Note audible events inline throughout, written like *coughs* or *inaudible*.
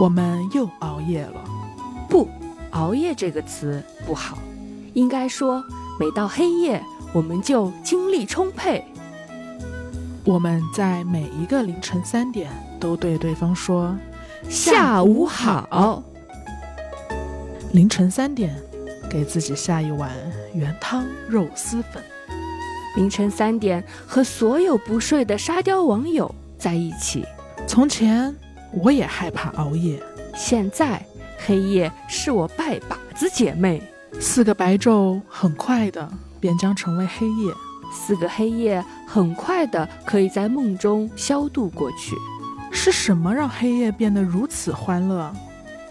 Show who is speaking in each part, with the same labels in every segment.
Speaker 1: 我们又熬夜了。
Speaker 2: 不，熬夜这个词不好，应该说每到黑夜我们就精力充沛。
Speaker 1: 我们在每一个凌晨三点都对对方说
Speaker 2: 下午好。
Speaker 1: 凌晨三点，给自己下一碗原汤肉丝粉。
Speaker 2: 凌晨三点和所有不睡的沙雕网友在一起。
Speaker 1: 从前我也害怕熬夜，
Speaker 2: 现在黑夜是我拜把子姐妹。
Speaker 1: 四个白昼很快的便将成为黑夜，
Speaker 2: 四个黑夜很快的可以在梦中消度过去。
Speaker 1: 是什么让黑夜变得如此欢乐？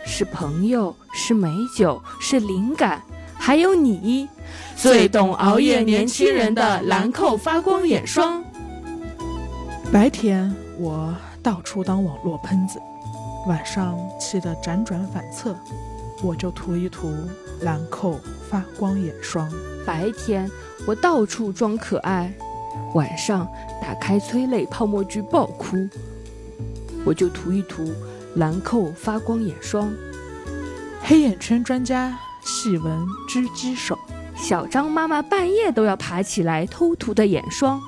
Speaker 2: 是朋友，是美酒，是灵感，还有你，
Speaker 3: 最懂熬夜年轻人的兰蔻发光眼霜。
Speaker 1: 白天我到处当网络喷子，晚上气得辗转反侧，我就涂一涂兰蔻发光眼霜。
Speaker 2: 白天我到处装可爱，晚上打开催泪泡沫剧爆哭，我就涂一涂。兰蔻发光眼霜，
Speaker 1: 黑眼圈专家细纹狙击手，
Speaker 2: 小张妈妈半夜都要爬起来偷涂的眼霜。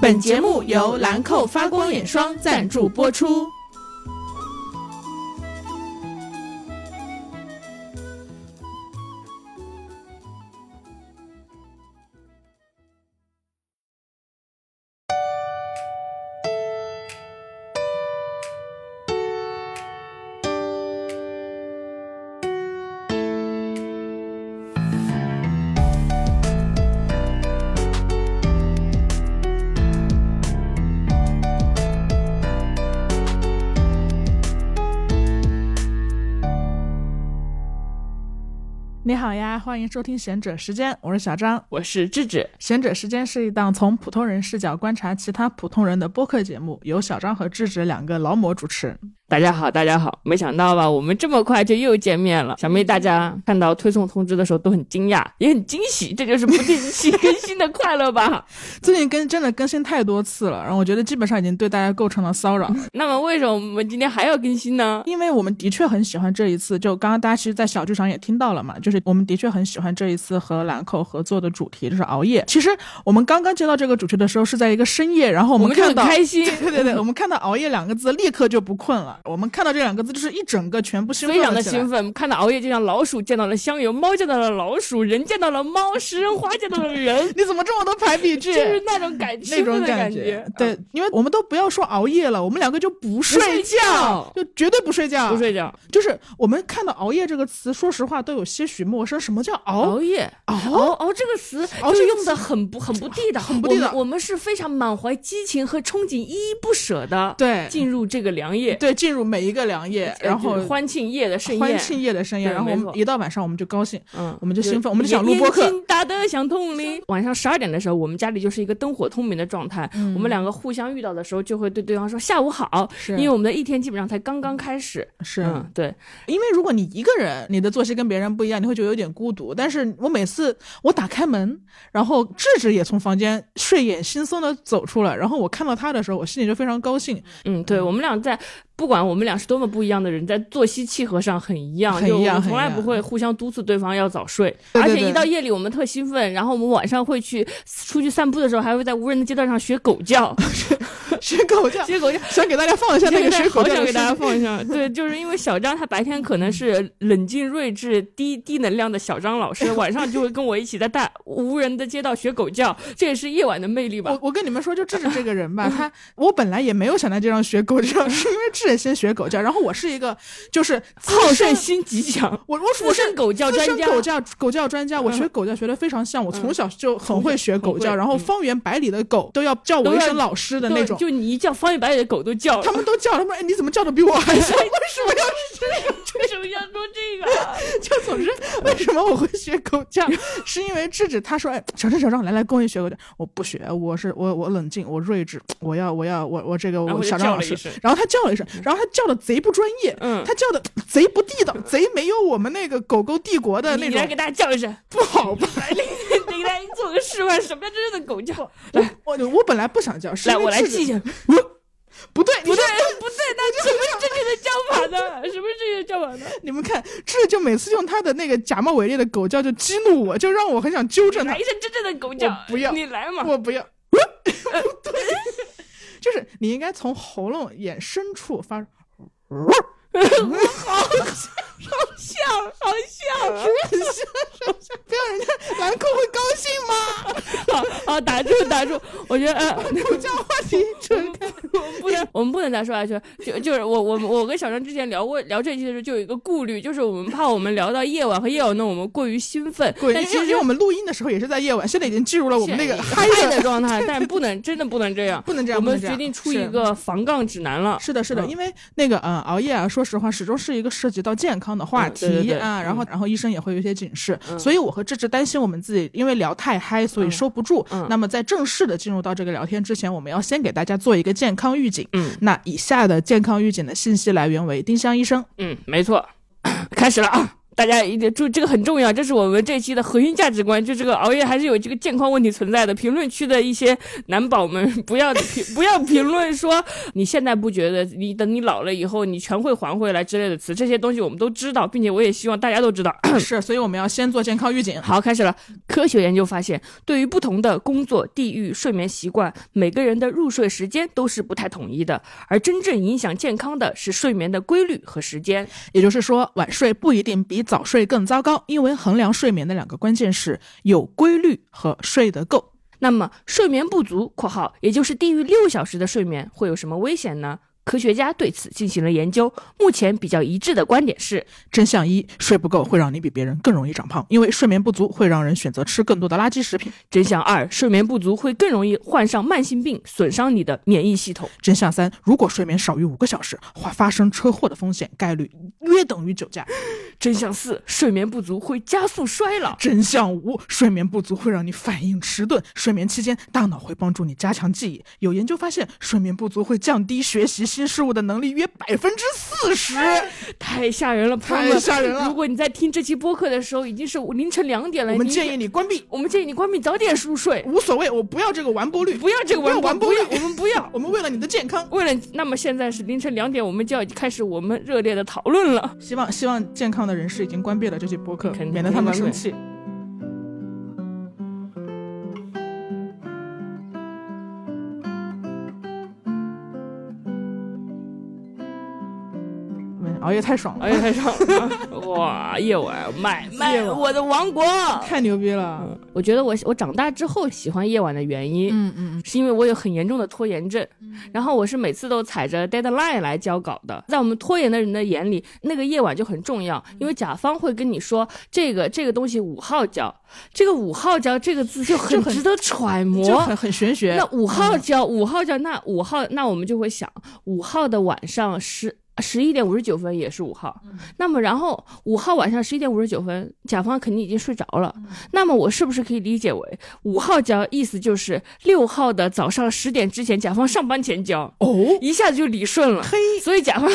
Speaker 3: 本节目由兰蔻发光眼霜赞助播出。
Speaker 1: 你好呀，欢迎收听贤者时间，我是小张，
Speaker 3: 我是智智。
Speaker 1: 贤者时间是一档从普通人视角观察其他普通人的播客节目，由小张和智智两个劳模主持。
Speaker 3: 大家好，大家好，没想到吧，我们这么快就又见面了。小妹，大家看到推送通知的时候都很惊讶，也很惊喜，这就是不定期更新的快乐吧？*laughs*
Speaker 1: 最近更真的更新太多次了，然后我觉得基本上已经对大家构成了骚扰。
Speaker 3: 那么为什么我们今天还要更新呢？
Speaker 1: 因为我们的确很喜欢这一次，就刚刚大家其实，在小剧场也听到了嘛，就是我们的确很喜欢这一次和兰蔻合作的主题，就是熬夜。其实我们刚刚接到这个主题的时候，是在一个深夜，然后我们看到
Speaker 3: 开心，*laughs*
Speaker 1: 对对对，我们看到熬夜两个字，立刻就不困了。我们看到这两个字。就是一整个全部兴奋，
Speaker 3: 非常的兴奋。看到熬夜就像老鼠见到了香油，猫见到了老鼠，人见到了猫，食人花见到了人。*laughs*
Speaker 1: 你怎么这么多排比句？
Speaker 3: 就是那种感觉
Speaker 1: 那种
Speaker 3: 感
Speaker 1: 觉。对，因为我们都不要说熬夜了，我们两个就不睡觉，就绝对不睡觉，
Speaker 3: 不睡觉。
Speaker 1: 就是我们看到熬夜这个词，说实话都有些许陌生。什么叫熬
Speaker 3: 熬夜？
Speaker 1: 熬
Speaker 3: 熬这个词，熬就用的很不很不地道，
Speaker 1: 很不地道。
Speaker 3: 我们是非常满怀激情和憧憬，依依不舍的，
Speaker 1: 对，
Speaker 3: 进入这个良夜，
Speaker 1: 对，进入每一个良夜，然后。
Speaker 3: 欢庆夜的盛宴，
Speaker 1: 欢庆夜的盛宴，然后我们一到晚上我们就高兴，
Speaker 3: 嗯，
Speaker 1: 我们就兴奋，我们就想录播客。
Speaker 3: 打得像铜铃。晚上十二点的时候，我们家里就是一个灯火通明的状态。我们两个互相遇到的时候，就会对对方说下午好，
Speaker 1: 是
Speaker 3: 因为我们的一天基本上才刚刚开始。
Speaker 1: 是，
Speaker 3: 对，
Speaker 1: 因为如果你一个人，你的作息跟别人不一样，你会觉得有点孤独。但是我每次我打开门，然后智智也从房间睡眼惺忪的走出来，然后我看到他的时候，我心里就非常高兴。
Speaker 3: 嗯，对，我们俩在。不管我们俩是多么不一样的人，在作息契合上很一样，
Speaker 1: 很一样，
Speaker 3: 从来不会互相督促对方要早睡。
Speaker 1: 而
Speaker 3: 且一到夜里，我们特兴奋，然后我们晚上会去出去散步的时候，还会在无人的街道上学狗叫，*laughs*
Speaker 1: 学狗叫，
Speaker 3: 学狗叫。
Speaker 1: 想给大家放一下那个学狗叫，
Speaker 3: 想给大家放一下。*laughs* 对，就是因为小张他白天可能是冷静睿智、低低能量的小张老师，*laughs* 晚上就会跟我一起在大无人的街道学狗叫，这也是夜晚的魅力吧。
Speaker 1: 我我跟你们说，就智智这个人吧，他我本来也没有想在街上学狗叫，是因为智智先学狗叫，然后。我是一个，就是
Speaker 3: 好胜心极强。*laughs*
Speaker 1: 我我我
Speaker 3: 是狗叫专家，
Speaker 1: 狗叫狗叫专家。我学狗叫学的非常像，我从小就很会学狗叫。然后方圆百里的狗都要叫我一声老师的那种。
Speaker 3: 就你一叫，方圆百里的狗都叫。
Speaker 1: 他们都叫，他们哎，你怎么叫的比我还像？*laughs* 为什么要是
Speaker 3: 这个？*laughs* 为什么要说这个？
Speaker 1: 就总是，为什么我会学狗叫？是因为智智他说，哎，小张小张来来，跟我学狗叫。我不学，我是我我冷静，我睿智，我要我要我我这个我小张老师。然后他叫了一声，然后他叫的贼。不专业，
Speaker 3: 嗯，
Speaker 1: 他叫的贼不地道，贼没有我们那个狗狗帝国的那种。
Speaker 3: 你来给大家叫一声，
Speaker 1: 不好吧？*laughs*
Speaker 3: 来，给大家做个示范，什么叫真正的狗叫？
Speaker 1: 来，我我本来不想叫，
Speaker 3: 来，我来记一下。*laughs*
Speaker 1: 不对，
Speaker 3: 不对，不对，那什么真正的的叫法呢？什么正确的叫法呢？*laughs*
Speaker 1: 你们看，这就每次用他的那个假冒伪劣的狗叫就激怒我，就让我很想纠正他。
Speaker 3: 来一声真正的狗叫，
Speaker 1: 不要，
Speaker 3: 你来嘛，
Speaker 1: 我不要。对，就是你应该从喉咙眼深处发。*laughs* *laughs* *laughs*
Speaker 3: 好。好像，好像，
Speaker 1: 是不是？不？要人家兰蔻会高兴吗？
Speaker 3: 好，好，打住，打住！我觉得，呃，
Speaker 1: 不叫话题扯开，
Speaker 3: 我们不能，我们不能再说下去。就就是我，我，我跟小张之前聊过聊这期的时候，就有一个顾虑，就是我们怕我们聊到夜晚和夜晚，那我们过于兴奋。但其实
Speaker 1: 我们录音的时候也是在夜晚，现在已经进入了我们那个嗨
Speaker 3: 的状态，但不能，真的不能这样，
Speaker 1: 不能这样。
Speaker 3: 我们决定出一个防杠指南了。
Speaker 1: 是的，是的，因为那个，呃，熬夜啊，说实话，始终是一个涉及到健康的话题。啊，然后然后医生也会有一些警示，所以我和志志担心我们自己因为聊太嗨，所以收不住。那么在正式的进入到这个聊天之前，我们要先给大家做一个健康预警。
Speaker 3: 嗯，
Speaker 1: 那以下的健康预警的信息来源为丁香医生。
Speaker 3: 嗯，没错，*coughs* 开始了啊。大家一定注意，这个很重要，这是我们这期的核心价值观。就这个熬夜还是有这个健康问题存在的。评论区的一些男宝们，*laughs* 不要评 *laughs* 不要评论说你现在不觉得，你等你老了以后你全会还回来之类的词，这些东西我们都知道，并且我也希望大家都知道。*coughs* *coughs*
Speaker 1: 是，所以我们要先做健康预警。
Speaker 3: 好，开始了。科学研究发现，对于不同的工作、地域、睡眠习惯，每个人的入睡时间都是不太统一的。而真正影响健康的是睡眠的规律和时间。
Speaker 1: 也就是说，晚睡不一定比。早睡更糟糕，因为衡量睡眠的两个关键是有规律和睡得够。
Speaker 3: 那么睡眠不足（括号也就是低于六小时的睡眠）会有什么危险呢？科学家对此进行了研究，目前比较一致的观点是：
Speaker 1: 真相一，睡不够会让你比别人更容易长胖，因为睡眠不足会让人选择吃更多的垃圾食品；
Speaker 3: 真相二，睡眠不足会更容易患上慢性病，损伤你的免疫系统；
Speaker 1: 真相三，如果睡眠少于五个小时，会发生车祸的风险概率约等于酒驾；
Speaker 3: 真相四，睡眠不足会加速衰老；
Speaker 1: 真相五，睡眠不足会让你反应迟钝，睡眠期间大脑会帮助你加强记忆。有研究发现，睡眠不足会降低学习。新事物的能力约百分之四十，*laughs*
Speaker 3: 太吓人了，
Speaker 1: 太吓人了！
Speaker 3: 如果你在听这期播客的时候已经是凌晨两点了，
Speaker 1: 我们建议你关闭。
Speaker 3: 我们建议你关闭，早点入睡，
Speaker 1: 无所谓，我不要这个完播率，
Speaker 3: 不要这个完
Speaker 1: 播率，
Speaker 3: 我们不要，*laughs*
Speaker 1: 我们为了你的健康，
Speaker 3: 为了那么现在是凌晨两点，我们就要开始我们热烈的讨论了。
Speaker 1: 希望希望健康的人士已经关闭了这期播客，免得他们生气。熬夜太爽了，
Speaker 3: 熬夜太爽了！哇，夜晚买 *laughs* 卖我的王国，
Speaker 1: 太牛逼了！
Speaker 3: 我觉得我我长大之后喜欢夜晚的原因，
Speaker 1: 嗯嗯，
Speaker 3: 是因为我有很严重的拖延症，然后我是每次都踩着 deadline 来交稿的。在我们拖延的人的眼里，那个夜晚就很重要，因为甲方会跟你说这个这个东西五号交，这个五号交这个字就很值得揣摩，就
Speaker 1: 很很玄学。
Speaker 3: 那五号交五号交，那五号那我们就会想，五号的晚上是。十一点五十九分也是五号，那么然后五号晚上十一点五十九分，甲方肯定已经睡着了。那么我是不是可以理解为五号交意思就是六号的早上十点之前，甲方上班前交？
Speaker 1: 哦，
Speaker 3: 一下子就理顺了。
Speaker 1: 嘿，
Speaker 3: 所以甲方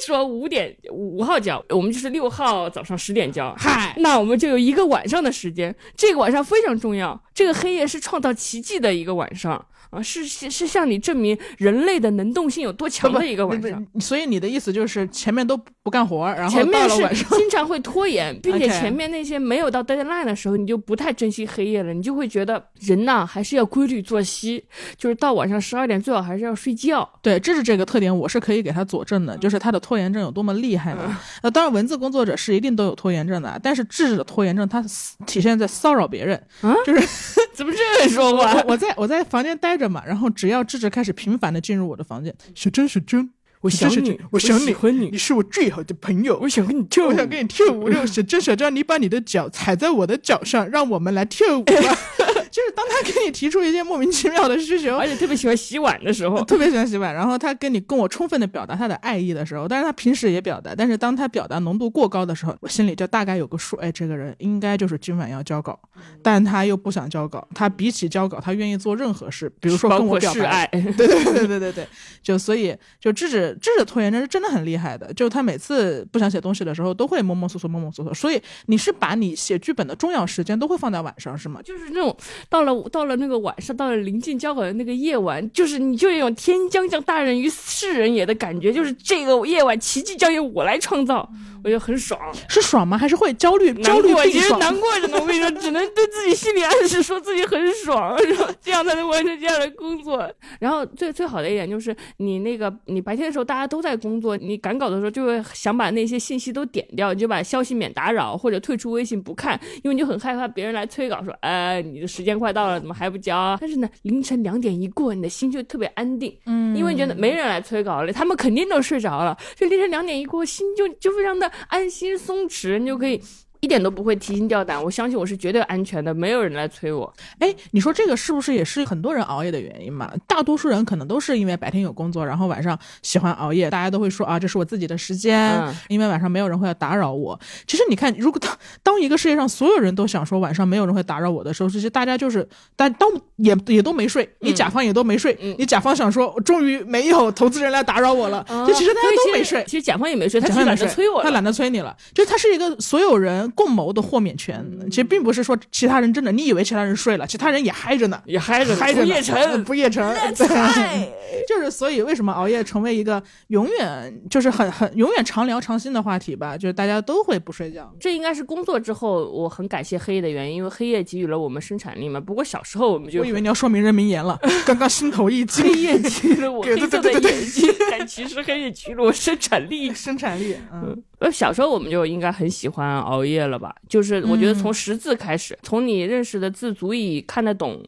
Speaker 3: 说五点五号交，我们就是六号早上十点交。
Speaker 1: 嗨，
Speaker 3: 那我们就有一个晚上的时间，这个晚上非常重要，这个黑夜是创造奇迹的一个晚上。啊，是是是向你证明人类的能动性有多强的一个晚上。
Speaker 1: 所以你的意思就是前面都不干活，然
Speaker 3: 后
Speaker 1: 前面是
Speaker 3: 经常会拖延，*laughs* 并且前面那些没有到 deadline 的时候，你就不太珍惜黑夜了，你就会觉得人呐还是要规律作息，就是到晚上十二点最好还是要睡觉。
Speaker 1: 对，这是这个特点，我是可以给他佐证的，就是他的拖延症有多么厉害呢？呃，当然文字工作者是一定都有拖延症的，但是智的拖延症它体现在骚扰别人，就是
Speaker 3: 怎么这样说话？
Speaker 1: 我在我在房间待。着嘛，然后只要智智开始频繁的进入我的房间，小珍小珍，
Speaker 3: 我想你，
Speaker 1: 我想
Speaker 3: 你，
Speaker 1: 你，你是我最好的朋友，
Speaker 3: 我想跟你跳，
Speaker 1: 我想跟你跳舞。小珍小珍，你把你的脚踩在我的脚上，让我们来跳舞吧。*laughs* 就是当他给你提出一些莫名其妙的需求，
Speaker 3: 而且特别喜欢洗碗的时候，*laughs*
Speaker 1: 特别喜欢洗碗。然后他跟你跟我充分的表达他的爱意的时候，但是他平时也表达，但是当他表达浓度过高的时候，我心里就大概有个数。哎，这个人应该就是今晚要交稿，但他又不想交稿。他比起交稿，他愿意做任何事，比如说跟我表白。*laughs* 对对对对对对对，就所以就制止制止拖延症是真的很厉害的。就他每次不想写东西的时候，都会摸摸索索摸摸索索。所以你是把你写剧本的重要时间都会放在晚上是吗？
Speaker 3: 就是那种。到了到了那个晚上，到了临近交稿的那个夜晚，就是你就有种天将降大任于斯人也的感觉，就是这个夜晚奇迹将由我来创造，我觉得很爽。
Speaker 1: 是爽吗？还是会焦虑？焦虑
Speaker 3: 其实难过着呢。我跟你说，只能对自己心理暗示，说自己很爽，然后这样才能完成这样的工作。然后最最好的一点就是，你那个你白天的时候大家都在工作，你赶稿的时候就会想把那些信息都点掉，你就把消息免打扰或者退出微信不看，因为你就很害怕别人来催稿，说哎你的时间快到了，怎么还不交？但是呢，凌晨两点一过，你的心就特别安定，嗯，因为觉得没人来催稿了，他们肯定都睡着了，就凌晨两点一过，心就就非常的安心松弛，你就可以。一点都不会提心吊胆，我相信我是绝对安全的，没有人来催我。
Speaker 1: 哎，你说这个是不是也是很多人熬夜的原因嘛？大多数人可能都是因为白天有工作，然后晚上喜欢熬夜。大家都会说啊，这是我自己的时间，因为晚上没有人会来打扰我。其实你看，如果当当一个世界上所有人都想说晚上没有人会打扰我的时候，其实大家就是，但当也也都没睡，你甲方也都没睡，你甲方想说，终于没有投资人来打扰我了，就其实大家都没睡。
Speaker 3: 其实甲方也没睡，他
Speaker 1: 懒
Speaker 3: 得催我，
Speaker 1: 他懒得催你了。就他是一个所有人。共谋的豁免权，其实并不是说其他人真的，你以为其他人睡了，其他人也嗨着呢，
Speaker 3: 也嗨着，
Speaker 1: 嗨着。
Speaker 3: 不夜城，
Speaker 1: 不夜城，对，*laughs* 就是所以为什么熬夜成为一个永远就是很很永远常聊常新的话题吧？就是大家都会不睡觉。
Speaker 3: 这应该是工作之后我很感谢黑夜的原因，因为黑夜给予了我们生产力嘛。不过小时候我们就
Speaker 1: 我以为你要说名人名言了，*laughs* 刚刚心头一惊，
Speaker 3: 黑夜给予了我黑色的眼睛，但其实黑夜给予了我生产力，
Speaker 1: 生产力，嗯。
Speaker 3: 呃，小时候我们就应该很喜欢熬夜了吧？就是我觉得从识字开始，从你认识的字足以看得懂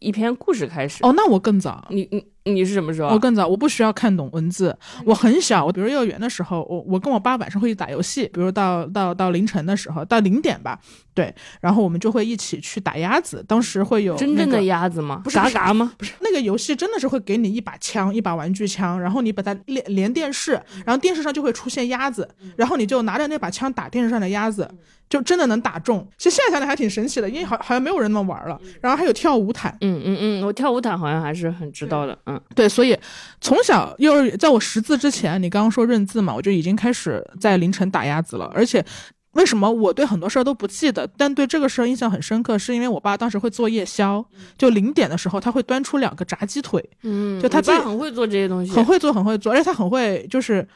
Speaker 3: 一篇故事开始。
Speaker 1: 哦，那我更早。
Speaker 3: 你你你是什么时候？
Speaker 1: 我更早，我不需要看懂文字。我很小，我比如幼儿园的时候，我我跟我爸晚上会去打游戏，比如到到到凌晨的时候，到零点吧。对，然后我们就会一起去打鸭子。当时会有
Speaker 3: 真正的鸭子吗？
Speaker 1: 不是
Speaker 3: 嘎嘎吗？
Speaker 1: 不是，那个游戏真的是会给你一把枪，一把玩具枪，然后你把它连连电视，然后电视上就会出现鸭子，然后你就拿着那把枪打电视上的鸭子，就真的能打中。其实现在想想还挺神奇的，因为好好像没有人那么玩了。然后还有跳舞毯，
Speaker 3: 嗯嗯嗯，我跳舞毯好像还是很知道的，嗯，
Speaker 1: 对，所以从小幼儿园在我识字之前，你刚刚说认字嘛，我就已经开始在凌晨打鸭子了，而且。为什么我对很多事儿都不记得，但对这个事儿印象很深刻？是因为我爸当时会做夜宵，就零点的时候他会端出两个炸鸡腿，
Speaker 3: 嗯，
Speaker 1: 就他
Speaker 3: 自己很会做这些东西，
Speaker 1: 很会做，很会做，而且他很会，就是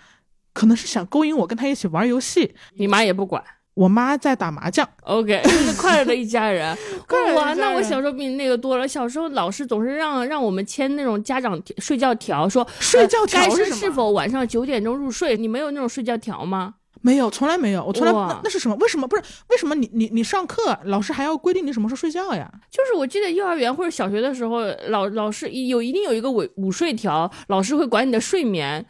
Speaker 1: 可能是想勾引我跟他一起玩游戏。
Speaker 3: 你妈也不管，
Speaker 1: 我妈在打麻将。
Speaker 3: OK，*laughs* 是 *laughs* 快乐的一家人。哇，那我小时候比你那个多了。小时候老师总是让让我们签那种家长睡觉条，说
Speaker 1: 睡觉条
Speaker 3: 是是否晚上九点钟入睡？你没有那种睡觉条吗？
Speaker 1: 没有，从来没有。我从来那那是什么？为什么不是？为什么你你你上课，老师还要规定你什么时候睡觉呀？
Speaker 3: 就是我记得幼儿园或者小学的时候，老老师有一定有一个午午睡条，老师会管你的睡眠。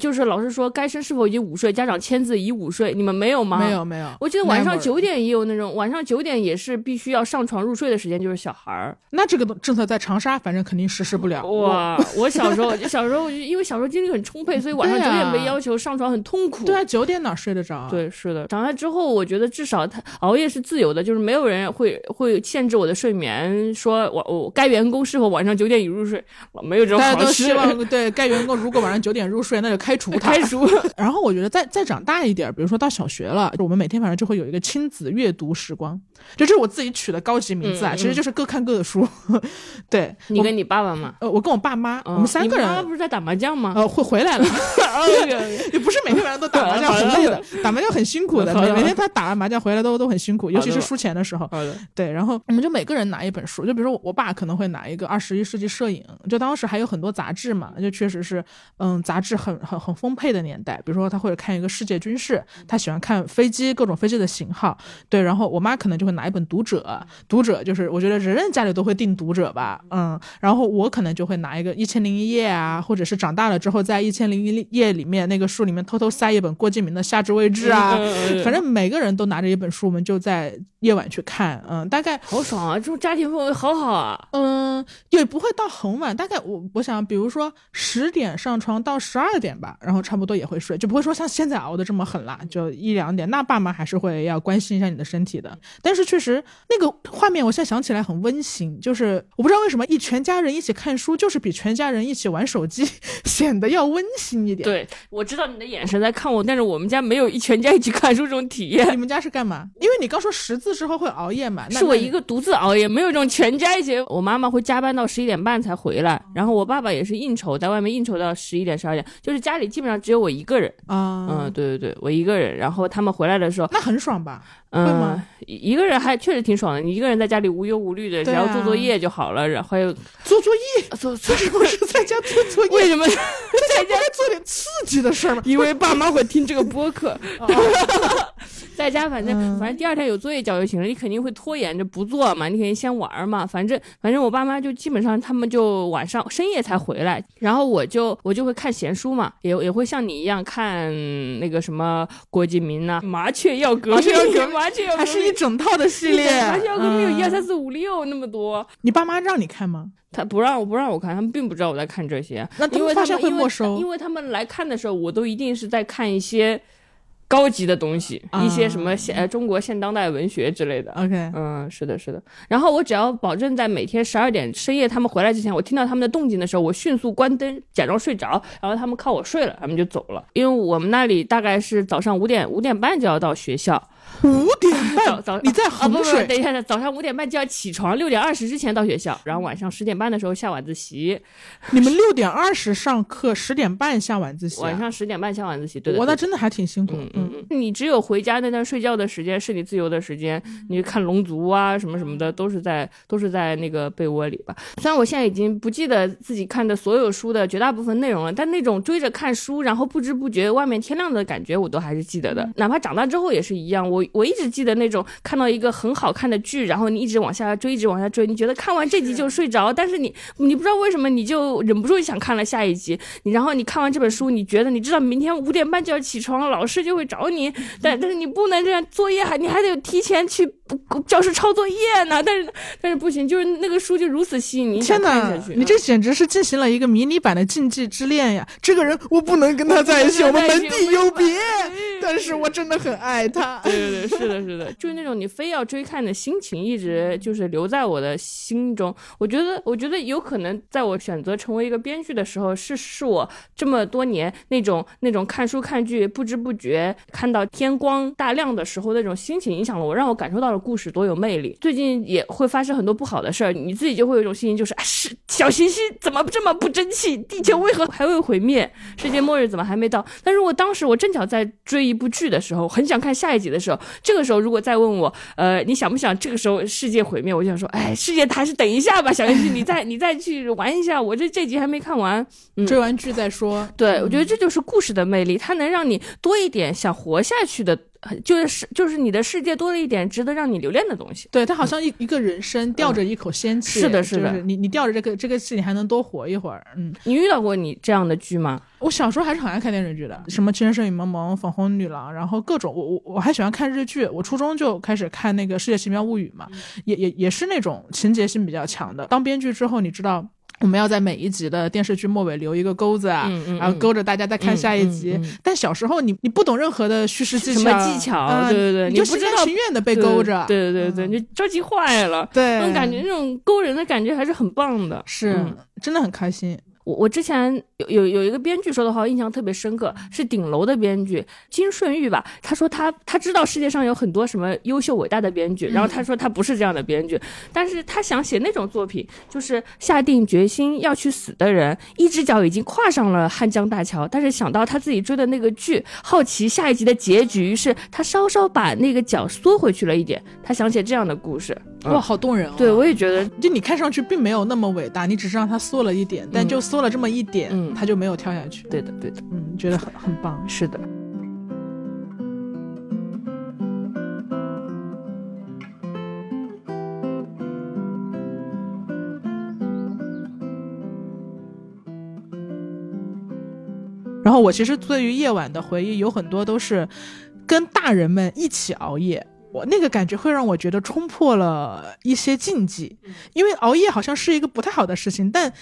Speaker 3: 就是老师说该生是否已经午睡，家长签字已午睡。你们没有吗？
Speaker 1: 没有没有。
Speaker 3: 我记得晚上九点也有那种，晚上九点也是必须要上床入睡的时间，就是小孩儿。
Speaker 1: 那这个政策在长沙反正肯定实施不了。
Speaker 3: 哇！我小时候就小时候因为小时候精力很充沛，所以晚上九点被要求上床很痛苦。
Speaker 1: 对啊，九点哪睡？睡得着？
Speaker 3: 对，是的。长大之后，我觉得至少他熬夜是自由的，就是没有人会会限制我的睡眠。说我我该员工是否晚上九点已入睡，没有这种。
Speaker 1: 大家都希望 *laughs* 对该员工如果晚上九点入睡，那就开除他。
Speaker 3: 开除。*laughs*
Speaker 1: 然后我觉得再再长大一点，比如说到小学了，我们每天晚上就会有一个亲子阅读时光，这是我自己取的高级名字啊，其实就是各看各的书。对
Speaker 3: 你跟你爸爸吗？
Speaker 1: 呃，我跟我爸妈，我们三个人。
Speaker 3: 妈妈不是在打麻将吗？
Speaker 1: 呃，会回来了。*laughs* *laughs* 也不是每天晚上都打麻将，很累的，打麻将很辛苦的。每每天他打完麻将回来都都很辛苦，尤其是输钱的时候。对，然后我们就每个人拿一本书，就比如说我爸可能会拿一个二十一世纪摄影，就当时还有很多杂志嘛，就确实是嗯杂志很很很丰沛的年代。比如说他会看一个世界军事，他喜欢看飞机各种飞机的型号。对，然后我妈可能就会拿一本读者，读者就是我觉得人人家里都会订读者吧，嗯，然后我可能就会拿一个一千零一夜啊，或者是长大了之后在一千零一夜里面那个书里面偷偷塞一本郭敬明的《夏至未至》啊，反正每个人都拿着一本书，我们就在夜晚去看，嗯，大概
Speaker 3: 好爽啊，这种家庭氛围好好啊，
Speaker 1: 嗯，也不会到很晚，大概我我想，比如说十点上床到十二点吧，然后差不多也会睡，就不会说像现在熬的这么狠啦，就一两点，那爸妈还是会要关心一下你的身体的。但是确实那个画面，我现在想起来很温馨，就是我不知道为什么一全家人一起看书，就是比全家人一起玩手机 *laughs* 显得要温馨一点。
Speaker 3: 对，我知道你的眼神在看我，但是我们家没有。一全家一起看书这种体验。
Speaker 1: 你们家是干嘛？因为你刚说识字之后会熬夜嘛，
Speaker 3: 是我一个独自熬夜，没有这种全家一起。我妈妈会加班到十一点半才回来，然后我爸爸也是应酬，在外面应酬到十一点十二点，就是家里基本上只有我一个人啊。嗯，对对对，我一个人。然后他们回来的时候，
Speaker 1: 那很爽吧？
Speaker 3: 嗯，一个人还确实挺爽的。你一个人在家里无忧无虑的，只要做作业就好了。然后还有
Speaker 1: 做作业，
Speaker 3: 做做
Speaker 1: 什么是在家做作业？
Speaker 3: 为什么
Speaker 1: 在家做点刺激的事儿吗？
Speaker 3: 因为爸妈会听这个播客。*laughs* 在家反正反正第二天有作业交就行了，你肯定会拖延着不做嘛，你肯定先玩嘛。反正反正我爸妈就基本上他们就晚上深夜才回来，然后我就我就会看闲书嘛，也也会像你一样看那个什么郭敬明呐，*laughs* 麻雀要革命，麻雀
Speaker 1: 还是一整套的系列，
Speaker 3: 麻雀要革命有一二三四五六那么多。
Speaker 1: 你爸妈让你看吗？
Speaker 3: 他不让我不让我看，他们并不知道我在看这些，
Speaker 1: 那
Speaker 3: 因为
Speaker 1: 他们会没收，
Speaker 3: 因为他们来看的时候，我都一定是在看一些。高级的东西，一些什么现呃中国现当代文学之类的。
Speaker 1: OK，
Speaker 3: 嗯，是的，是的。然后我只要保证在每天十二点深夜他们回来之前，我听到他们的动静的时候，我迅速关灯，假装睡着，然后他们靠我睡了，他们就走了。因为我们那里大概是早上五点五点半就要到学校。
Speaker 1: 五点半，
Speaker 3: 早早
Speaker 1: 你在衡水？
Speaker 3: 等一下，早上五点半就要起床，六点二十之前到学校，然后晚上十点半的时候下晚自习。
Speaker 1: 你们六点二十上课，十点半下晚自习。
Speaker 3: 晚上十点半下晚自习，对。
Speaker 1: 我那真的还挺辛苦。
Speaker 3: 嗯嗯嗯。你只有回家那段睡觉的时间是你自由的时间，你看龙族啊什么什么的，都是在都是在那个被窝里吧。虽然我现在已经不记得自己看的所有书的绝大部分内容了，但那种追着看书，然后不知不觉外面天亮的感觉，我都还是记得的。哪怕长大之后也是一样，我我一直记得那。种看到一个很好看的剧，然后你一直往下追，一直往下追，你觉得看完这集就睡着，但是你你不知道为什么你就忍不住想看了下一集。然后你看完这本书，你觉得你知道明天五点半就要起床，老师就会找你，但但是你不能这样，作业还你还得提前去教室抄作业呢。但是但是不行，就是那个书就如此吸引你，
Speaker 1: 天
Speaker 3: 哪！
Speaker 1: 你这简直是进行了一个迷你版的禁忌之恋呀！这个人我不能跟他在一起，我们门第有别，但是我真的很爱他。
Speaker 3: 对对对，是的，是的。就是那种你非要追看的心情，一直就是留在我的心中。我觉得，我觉得有可能在我选择成为一个编剧的时候，是是我这么多年那种那种看书看剧不知不觉看到天光大亮的时候那种心情影响了我，让我感受到了故事多有魅力。最近也会发生很多不好的事儿，你自己就会有一种心情，就是啊，是小行星怎么这么不争气？地球为何还未毁灭？世界末日怎么还没到？但如果当时我正巧在追一部剧的时候，很想看下一集的时候，这个时候如果再问我，呃，你想不想这个时候世界毁灭？我就想说，哎，世界还是等一下吧，小行星，你再 *laughs* 你再去玩一下，我这这集还没看完，
Speaker 1: 追完剧再说。
Speaker 3: 对，我觉得这就是故事的魅力，它能让你多一点想活下去的。就是就是你的世界多了一点值得让你留恋的东西。
Speaker 1: 对它好像一一个人生吊着一口仙气。
Speaker 3: 是的，是
Speaker 1: 的。你你吊着这个这个气，你还能多活一会儿。嗯，
Speaker 3: 你遇到过你这样的剧吗？
Speaker 1: 我小时候还是很爱看电视剧的，什么《情深深雨蒙蒙》《粉红女郎》，然后各种。我我我还喜欢看日剧。我初中就开始看那个《世界奇妙物语》嘛，也也也是那种情节性比较强的。当编剧之后，你知道。我们要在每一集的电视剧末尾留一个钩子啊，然后勾着大家再看下一集。但小时候你你不懂任何的叙事技巧，什
Speaker 3: 么技巧？对对对，
Speaker 1: 你就心甘情愿的被勾着。
Speaker 3: 对对对对，你着急坏了。
Speaker 1: 对，
Speaker 3: 那种感觉，那种勾人的感觉还是很棒的，
Speaker 1: 是真的很开心。
Speaker 3: 我我之前有有有一个编剧说的话，印象特别深刻，是顶楼的编剧金顺玉吧？他说他他知道世界上有很多什么优秀伟大的编剧，然后他说他不是这样的编剧，但是他想写那种作品，就是下定决心要去死的人，一只脚已经跨上了汉江大桥，但是想到他自己追的那个剧，好奇下一集的结局，于是他稍稍把那个脚缩回去了一点，他想写这样的故事，
Speaker 1: 哇，好动人哦！
Speaker 3: 对我也觉得，
Speaker 1: 就你看上去并没有那么伟大，你只是让他缩了一点，但就。缩了这么一点，嗯，他就没有跳下去。
Speaker 3: 对的，对的，
Speaker 1: 嗯，觉得很很棒。
Speaker 3: 是的。
Speaker 1: 然后我其实对于夜晚的回忆有很多都是跟大人们一起熬夜。我那个感觉会让我觉得冲破了一些禁忌，因为熬夜好像是一个不太好的事情，但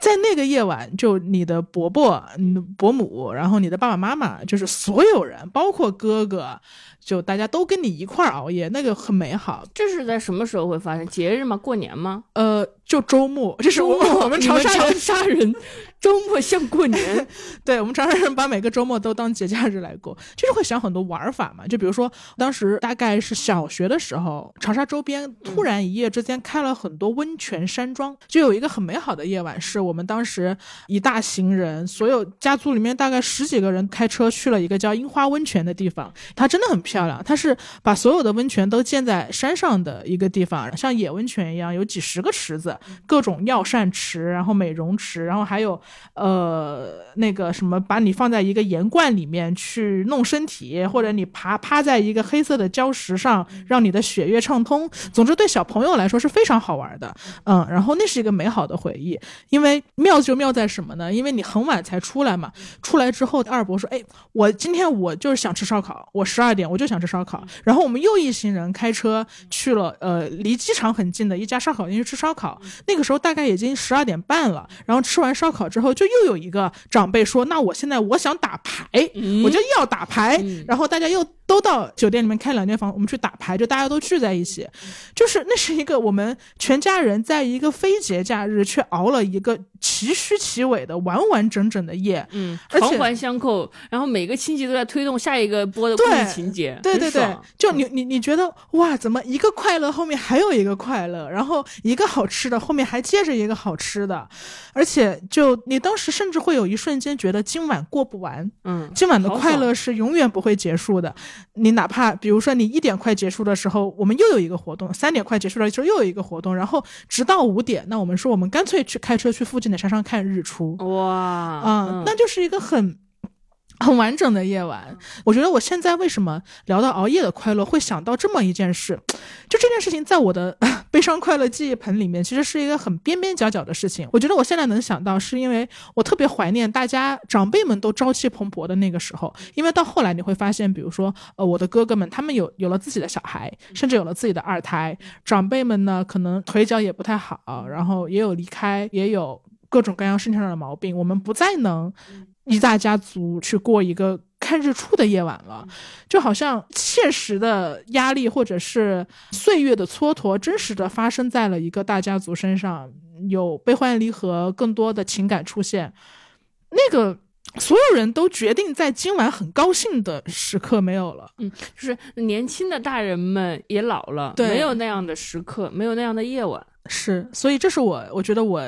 Speaker 1: 在那个夜晚，就你的伯伯、你的伯母，然后你的爸爸妈妈，就是所有人，包括哥哥，就大家都跟你一块儿熬夜，那个很美好。
Speaker 3: 这是在什么时候会发生？节日吗？过年吗？
Speaker 1: 呃，就周末，*laughs* 这是我们长沙
Speaker 3: 人周末像过年，*laughs*
Speaker 1: 对我们长沙人把每个周末都当节假日来过，就是会想很多玩法嘛。就比如说，当时大概是小学的时候，长沙周边突然一夜之间开了很多温泉山庄，就有一个很美好的夜晚，是我们当时一大行人，所有家族里面大概十几个人开车去了一个叫樱花温泉的地方，它真的很漂亮，它是把所有的温泉都建在山上的一个地方，像野温泉一样，有几十个池子，各种药膳池，然后美容池，然后还有。呃，那个什么，把你放在一个盐罐里面去弄身体，或者你爬趴在一个黑色的礁石上，让你的血液畅通。总之，对小朋友来说是非常好玩的。嗯，然后那是一个美好的回忆。因为妙就妙在什么呢？因为你很晚才出来嘛，出来之后，二伯说：“哎，我今天我就是想吃烧烤，我十二点我就想吃烧烤。”然后我们又一行人开车去了呃离机场很近的一家烧烤店去吃烧烤。那个时候大概已经十二点半了，然后吃完烧烤之后。就又有一个长辈说：“那我现在我想打牌，我就要打牌。”然后大家又。都到酒店里面开两间房，我们去打牌，就大家都聚在一起，就是那是一个我们全家人在一个非节假日却熬了一个其虚其伪的完完整整的夜，
Speaker 3: 嗯，环环相扣，然后每个情节都在推动下一个播的故事情节，
Speaker 1: 对对对，就你你你觉得哇，怎么一个快乐后面还有一个快乐，然后一个好吃的后面还接着一个好吃的，而且就你当时甚至会有一瞬间觉得今晚过不完，
Speaker 3: 嗯，
Speaker 1: 今晚的快乐是永远不会结束的。你哪怕比如说你一点快结束的时候，我们又有一个活动；三点快结束的时候又有一个活动，然后直到五点，那我们说我们干脆去开车去附近的山上看日出。
Speaker 3: 哇，
Speaker 1: 嗯，那就是一个很。很完整的夜晚，我觉得我现在为什么聊到熬夜的快乐，会想到这么一件事，就这件事情在我的 *laughs* 悲伤快乐记忆盆里面，其实是一个很边边角角的事情。我觉得我现在能想到，是因为我特别怀念大家长辈们都朝气蓬勃的那个时候。因为到后来你会发现，比如说呃我的哥哥们，他们有有了自己的小孩，甚至有了自己的二胎，长辈们呢可能腿脚也不太好，然后也有离开，也有各种各样身体上的毛病，我们不再能。一大家族去过一个看日出的夜晚了，就好像现实的压力或者是岁月的蹉跎，真实的发生在了一个大家族身上，有悲欢离合，更多的情感出现。那个所有人都决定在今晚很高兴的时刻没有了，
Speaker 3: 嗯，就是年轻的大人们也老了，
Speaker 1: 对，
Speaker 3: 没有那样的时刻，没有那样的夜晚，
Speaker 1: 是，所以这是我，我觉得我。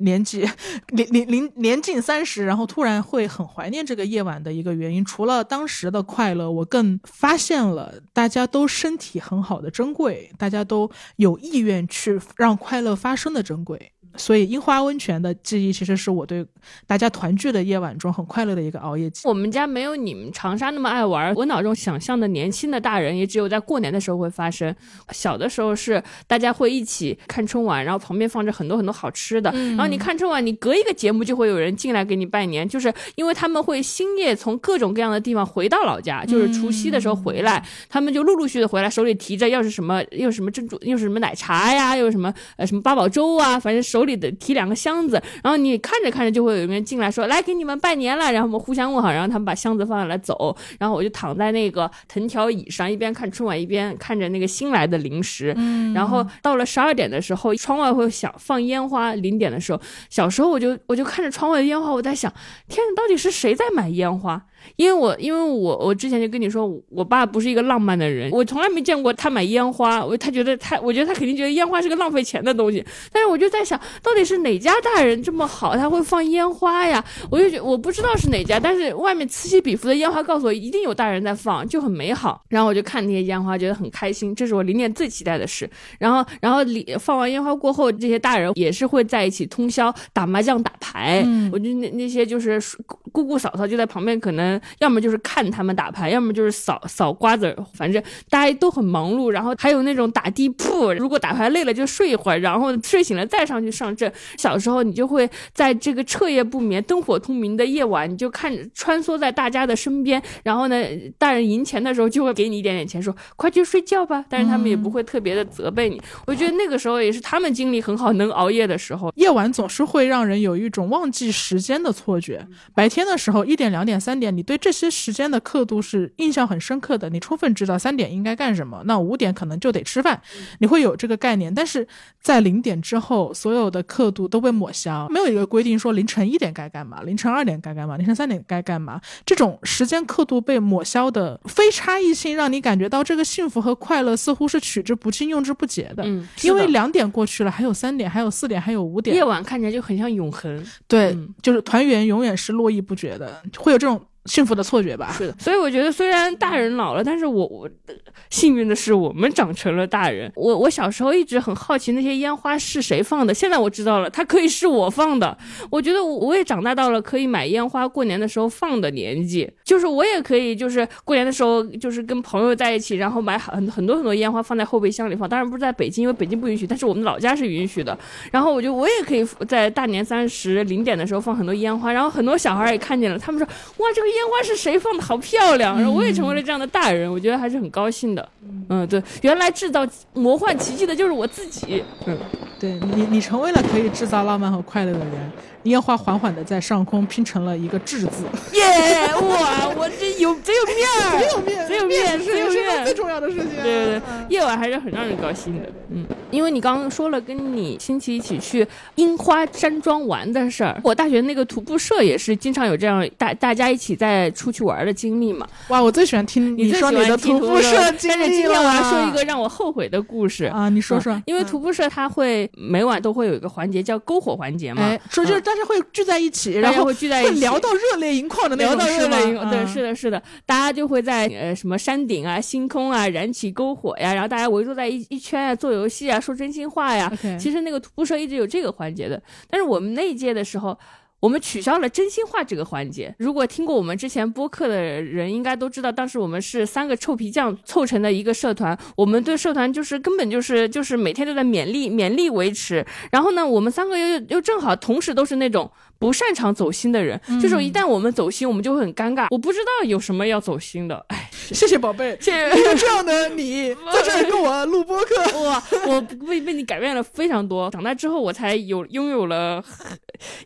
Speaker 1: 年纪年年年年近三十，然后突然会很怀念这个夜晚的一个原因，除了当时的快乐，我更发现了大家都身体很好的珍贵，大家都有意愿去让快乐发生的珍贵。所以樱花温泉的记忆，其实是我对大家团聚的夜晚中很快乐的一个熬夜记。
Speaker 3: 我们家没有你们长沙那么爱玩，我脑中想象的年轻的大人，也只有在过年的时候会发生。小的时候是大家会一起看春晚，然后旁边放着很多很多好吃的，然后你看春晚，你隔一个节目就会有人进来给你拜年，就是因为他们会星夜从各种各样的地方回到老家，就是除夕的时候回来，他们就陆陆续续的回来，手里提着要是什么，又什么珍珠，又是什么奶茶呀，又是什么呃什么八宝粥啊，反正手。手里的提两个箱子，然后你看着看着就会有人进来说来给你们拜年了，然后我们互相问好，然后他们把箱子放下来走，然后我就躺在那个藤条椅上，一边看春晚一边看着那个新来的零食。嗯，然后到了十二点的时候，窗外会响放烟花，零点的时候，小时候我就我就看着窗外的烟花，我在想，天哪，到底是谁在买烟花？因为我因为我我之前就跟你说，我爸不是一个浪漫的人，我从来没见过他买烟花，我他觉得他，我觉得他肯定觉得烟花是个浪费钱的东西。但是我就在想，到底是哪家大人这么好，他会放烟花呀？我就觉我不知道是哪家，但是外面此起彼伏的烟花告诉我，一定有大人在放，就很美好。然后我就看那些烟花，觉得很开心，这是我零点最期待的事。然后然后里放完烟花过后，这些大人也是会在一起通宵打麻将、打牌。我就那那些就是姑姑嫂嫂就在旁边，可能。要么就是看他们打牌，要么就是扫扫瓜子，反正大家都很忙碌。然后还有那种打地铺，如果打牌累了就睡一会儿，然后睡醒了再上去上阵。小时候你就会在这个彻夜不眠、灯火通明的夜晚，你就看穿梭在大家的身边。然后呢，大人赢钱的时候就会给你一点点钱，说快去睡觉吧。但是他们也不会特别的责备你。我觉得那个时候也是他们精力很好、能熬夜的时候。
Speaker 1: 夜晚总是会让人有一种忘记时间的错觉。白天的时候一点、两点、三点。你对这些时间的刻度是印象很深刻的，你充分知道三点应该干什么，那五点可能就得吃饭，你会有这个概念。但是在零点之后，所有的刻度都被抹消，没有一个规定说凌晨一点该干嘛，凌晨二点该干嘛，凌晨三点该干嘛，这种时间刻度被抹消的非差异性，让你感觉到这个幸福和快乐似乎是取之不尽、用之不竭的。
Speaker 3: 嗯，
Speaker 1: 因为两点过去了，还有三点，还有四点，还有五点，
Speaker 3: 夜晚看起来就很像永恒。
Speaker 1: 对，就是团圆永远是络绎不绝的，会有这种。幸福的错觉吧，
Speaker 3: 是的。所以我觉得，虽然大人老了，但是我我幸运的是，我们长成了大人。我我小时候一直很好奇那些烟花是谁放的，现在我知道了，它可以是我放的。我觉得我我也长大到了可以买烟花过年的时候放的年纪，就是我也可以，就是过年的时候，就是跟朋友在一起，然后买很很多很多烟花放在后备箱里放。当然不是在北京，因为北京不允许，但是我们老家是允许的。然后我就我也可以在大年三十零点的时候放很多烟花，然后很多小孩也看见了，他们说哇这个。烟花是谁放的？好漂亮！然后我也成为了这样的大人，我觉得还是很高兴的。嗯，对，原来制造魔幻奇迹的就是我自己。嗯，
Speaker 1: 对你，你成为了可以制造浪漫和快乐的人。烟花缓缓的在上空拼成了一个“智”字。
Speaker 3: 耶！哇，我这有真有面儿，
Speaker 1: 真有面，
Speaker 3: 真有面，
Speaker 1: 是
Speaker 3: 有面，
Speaker 1: 最重要的事情。
Speaker 3: 对对对，夜晚还是很让人高兴的。嗯，因为你刚刚说了跟你亲戚一起去樱花山庄玩的事儿，我大学那个徒步社也是经常有这样大大家一起在出去玩的经历嘛。
Speaker 1: 哇，我最喜欢听你说你的徒步社经历
Speaker 3: 但是今天我要说一个让我后悔的故事
Speaker 1: 啊，你说说。
Speaker 3: 因为徒步社它会每晚都会有一个环节叫篝火环节嘛，
Speaker 1: 说就是。大家会聚在一起，然后
Speaker 3: 会聚在一起
Speaker 1: 聊到热泪盈眶的那种，
Speaker 3: 聊到热泪盈眶。对，是的，是的，大家就会在呃什么山顶啊、星空啊燃起篝火呀，然后大家围坐在一一圈啊，做游戏啊，说真心话呀。其实那个徒步社一直有这个环节的，但是我们那一届的时候。我们取消了真心话这个环节。如果听过我们之前播客的人，应该都知道，当时我们是三个臭皮匠凑成的一个社团。我们对社团就是根本就是就是每天都在勉力勉力维持。然后呢，我们三个又又正好同时都是那种不擅长走心的人，就是一旦我们走心，我们就会很尴尬。我不知道有什么要走心的，哎。
Speaker 1: 谢谢宝贝，
Speaker 3: 谢谢
Speaker 1: 这样的你在这跟我录播客，*laughs*
Speaker 3: 哇，我被被你改变了非常多。长大之后，我才有拥有了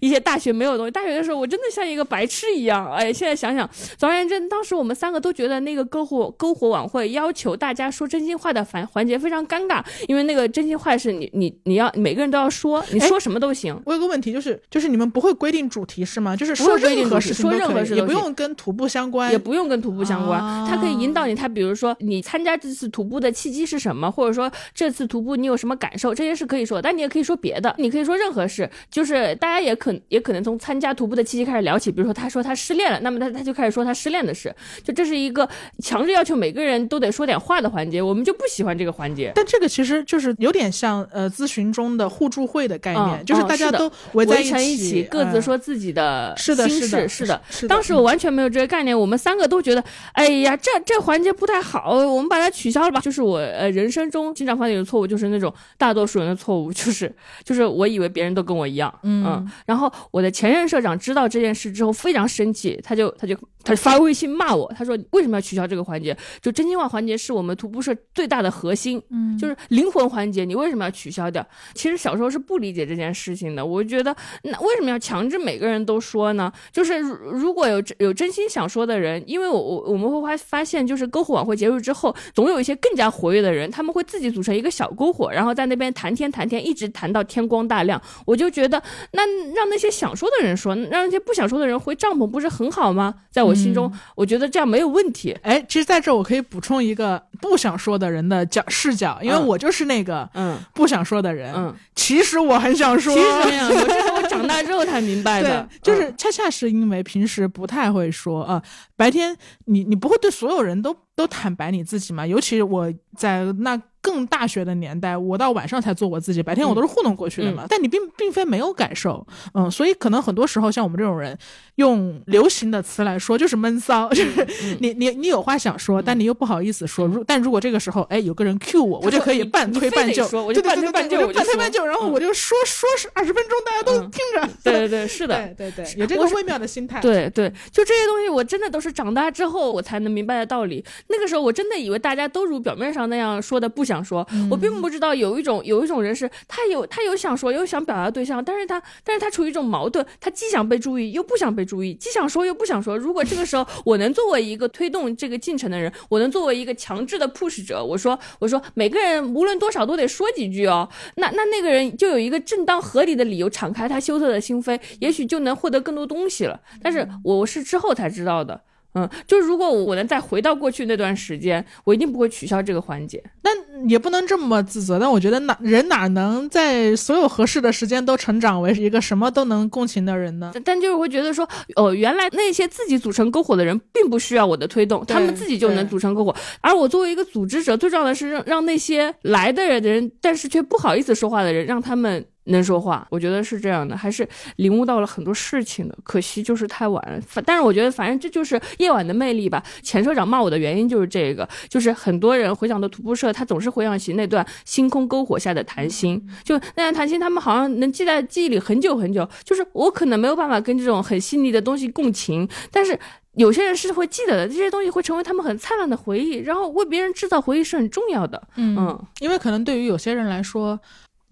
Speaker 3: 一些大学没有的东西。大学的时候，我真的像一个白痴一样。哎，现在想想，总而言之，当时我们三个都觉得那个篝火篝火晚会要求大家说真心话的环环节非常尴尬，因为那个真心话是你你你要每个人都要说，你说什么都行。
Speaker 1: 我有个问题，就是就是你们不会规定主题是吗？就是说任何事
Speaker 3: 说任何事
Speaker 1: 也不用跟徒步相关，
Speaker 3: 也不用跟徒步相关，它可以。引导你，他比如说你参加这次徒步的契机是什么，或者说这次徒步你有什么感受，这些是可以说，但你也可以说别的，你可以说任何事，就是大家也可也可能从参加徒步的契机开始聊起，比如说他说他失恋了，那么他他就开始说他失恋的事，就这是一个强制要求每个人都得说点话的环节，我们就不喜欢这个环节。
Speaker 1: 但这个其实就是有点像呃咨询中的互助会的概念，就是大家都
Speaker 3: 围
Speaker 1: 在
Speaker 3: 一起，各自说自己的
Speaker 1: 心
Speaker 3: 事，是
Speaker 1: 的，
Speaker 3: 当时我完全没有这个概念，我们三个都觉得，哎呀，这。这环节不太好，我们把它取消了吧。就是我呃人生中经常犯的一个错误，就是那种大多数人的错误，就是就是我以为别人都跟我一样，嗯。然后我的前任社长知道这件事之后非常生气，他就他就他发微信骂我，他说为什么要取消这个环节？就真心话环节是我们徒步社最大的核心，嗯，就是灵魂环节，你为什么要取消掉？其实小时候是不理解这件事情的，我觉得那为什么要强制每个人都说呢？就是如果有有真心想说的人，因为我我我们会发发现。现就是篝火晚会结束之后，总有一些更加活跃的人，他们会自己组成一个小篝火，然后在那边谈天谈天，一直谈到天光大亮。我就觉得，那让那些想说的人说，让那些不想说的人回帐篷，不是很好吗？在我心中，我觉得这样没有问题。
Speaker 1: 哎，其实在这我可以补充一个不想说的人的角视角，因为我就是那个嗯不想说的人。嗯，其实我很想说，
Speaker 3: 其实我长大之后才明白的。
Speaker 1: 就是恰恰是因为平时不太会说啊，白天你你不会对所有。人都都坦白你自己嘛，尤其我在那。更大学的年代，我到晚上才做我自己，白天我都是糊弄过去的嘛。但你并并非没有感受，嗯，所以可能很多时候像我们这种人，用流行的词来说就是闷骚，就是你你你有话想说，但你又不好意思说。如但如果这个时候，哎，有个人 cue 我，我就可以 *laughs* 半推半就，
Speaker 3: 我就半推半就，
Speaker 1: 半推半就，然后我就说说是二十分钟，大家都听着。
Speaker 3: 对对对，是的，
Speaker 1: 对对对，有这个微妙的心态。
Speaker 3: 对对，就这些东西，我真的都是长大之后我才能明白的道理。那个时候我真的以为大家都如表面上那样说的不想。想说。我并不知道有一种有一种人是他有他有想说又想表达对象，但是他但是他处于一种矛盾，他既想被注意又不想被注意，既想说又不想说。如果这个时候我能作为一个推动这个进程的人，我能作为一个强制的 push 者，我说我说每个人无论多少都得说几句哦，那那那个人就有一个正当合理的理由敞开他羞涩的心扉，也许就能获得更多东西了。但是我是之后才知道的。嗯，就是如果我能再回到过去那段时间，我一定不会取消这个环节。
Speaker 1: 但也不能这么自责。但我觉得哪人哪能在所有合适的时间都成长为一个什么都能共情的人呢？
Speaker 3: 但就是会觉得说，哦，原来那些自己组成篝火的人并不需要我的推动，他们自己就能组成篝火。而我作为一个组织者，最重要的是让让那些来的人，但是却不好意思说话的人，让他们。能说话，我觉得是这样的，还是领悟到了很多事情的。可惜就是太晚了。反，但是我觉得，反正这就是夜晚的魅力吧。钱社长骂我的原因就是这个，就是很多人回想到徒步社，他总是回想起那段星空篝火下的谈心，就那段谈心，他们好像能记在记忆里很久很久。就是我可能没有办法跟这种很细腻的东西共情，但是有些人是会记得的，这些东西会成为他们很灿烂的回忆。然后为别人制造回忆是很重要的。嗯，
Speaker 1: 因为可能对于有些人来说。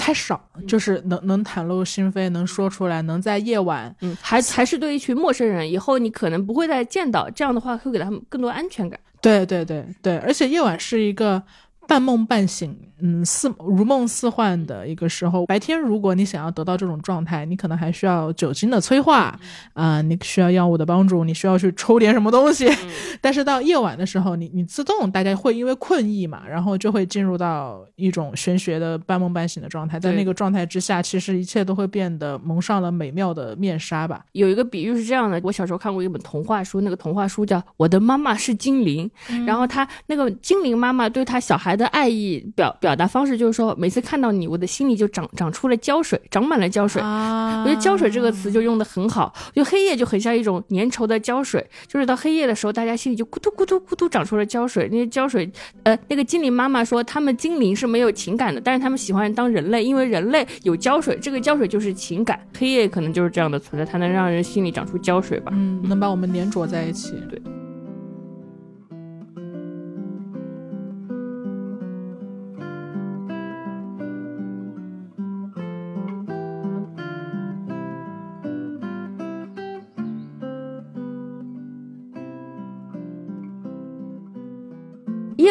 Speaker 1: 太少，就是能能袒露心扉，能说出来，能在夜晚，
Speaker 3: 嗯，还还是对一群陌生人，以后你可能不会再见到，这样的话会给他们更多安全感。
Speaker 1: 对对对对，而且夜晚是一个半梦半醒，嗯，似如梦似幻的一个时候。白天如果你想要得到这种状态，你可能还需要酒精的催化，啊，你需要药物的帮助，你需要去抽点什么东西。*laughs* 但是到夜晚的时候，你你自动大家会因为困意嘛，然后就会进入到一种玄学的半梦半醒的状态，在那个状态之下，其实一切都会变得蒙上了美妙的面纱吧。
Speaker 3: 有一个比喻是这样的，我小时候看过一本童话书，那个童话书叫《我的妈妈是精灵》，然后他那个精灵妈妈对他小孩的爱意表表达方式就是说，每次看到你，我的心里就长长出了胶水，长满了胶水。我觉得胶水这个词就用的很好，就黑夜就很像一种粘稠的胶水，就是到黑夜的时候，大家心里。就咕嘟咕嘟咕嘟长出了胶水，那些胶水，呃，那个精灵妈妈说，他们精灵是没有情感的，但是他们喜欢当人类，因为人类有胶水，这个胶水就是情感。黑夜可能就是这样的存在，它能让人心里长出胶水吧，
Speaker 1: 嗯，能把我们粘着在一起，
Speaker 3: 对。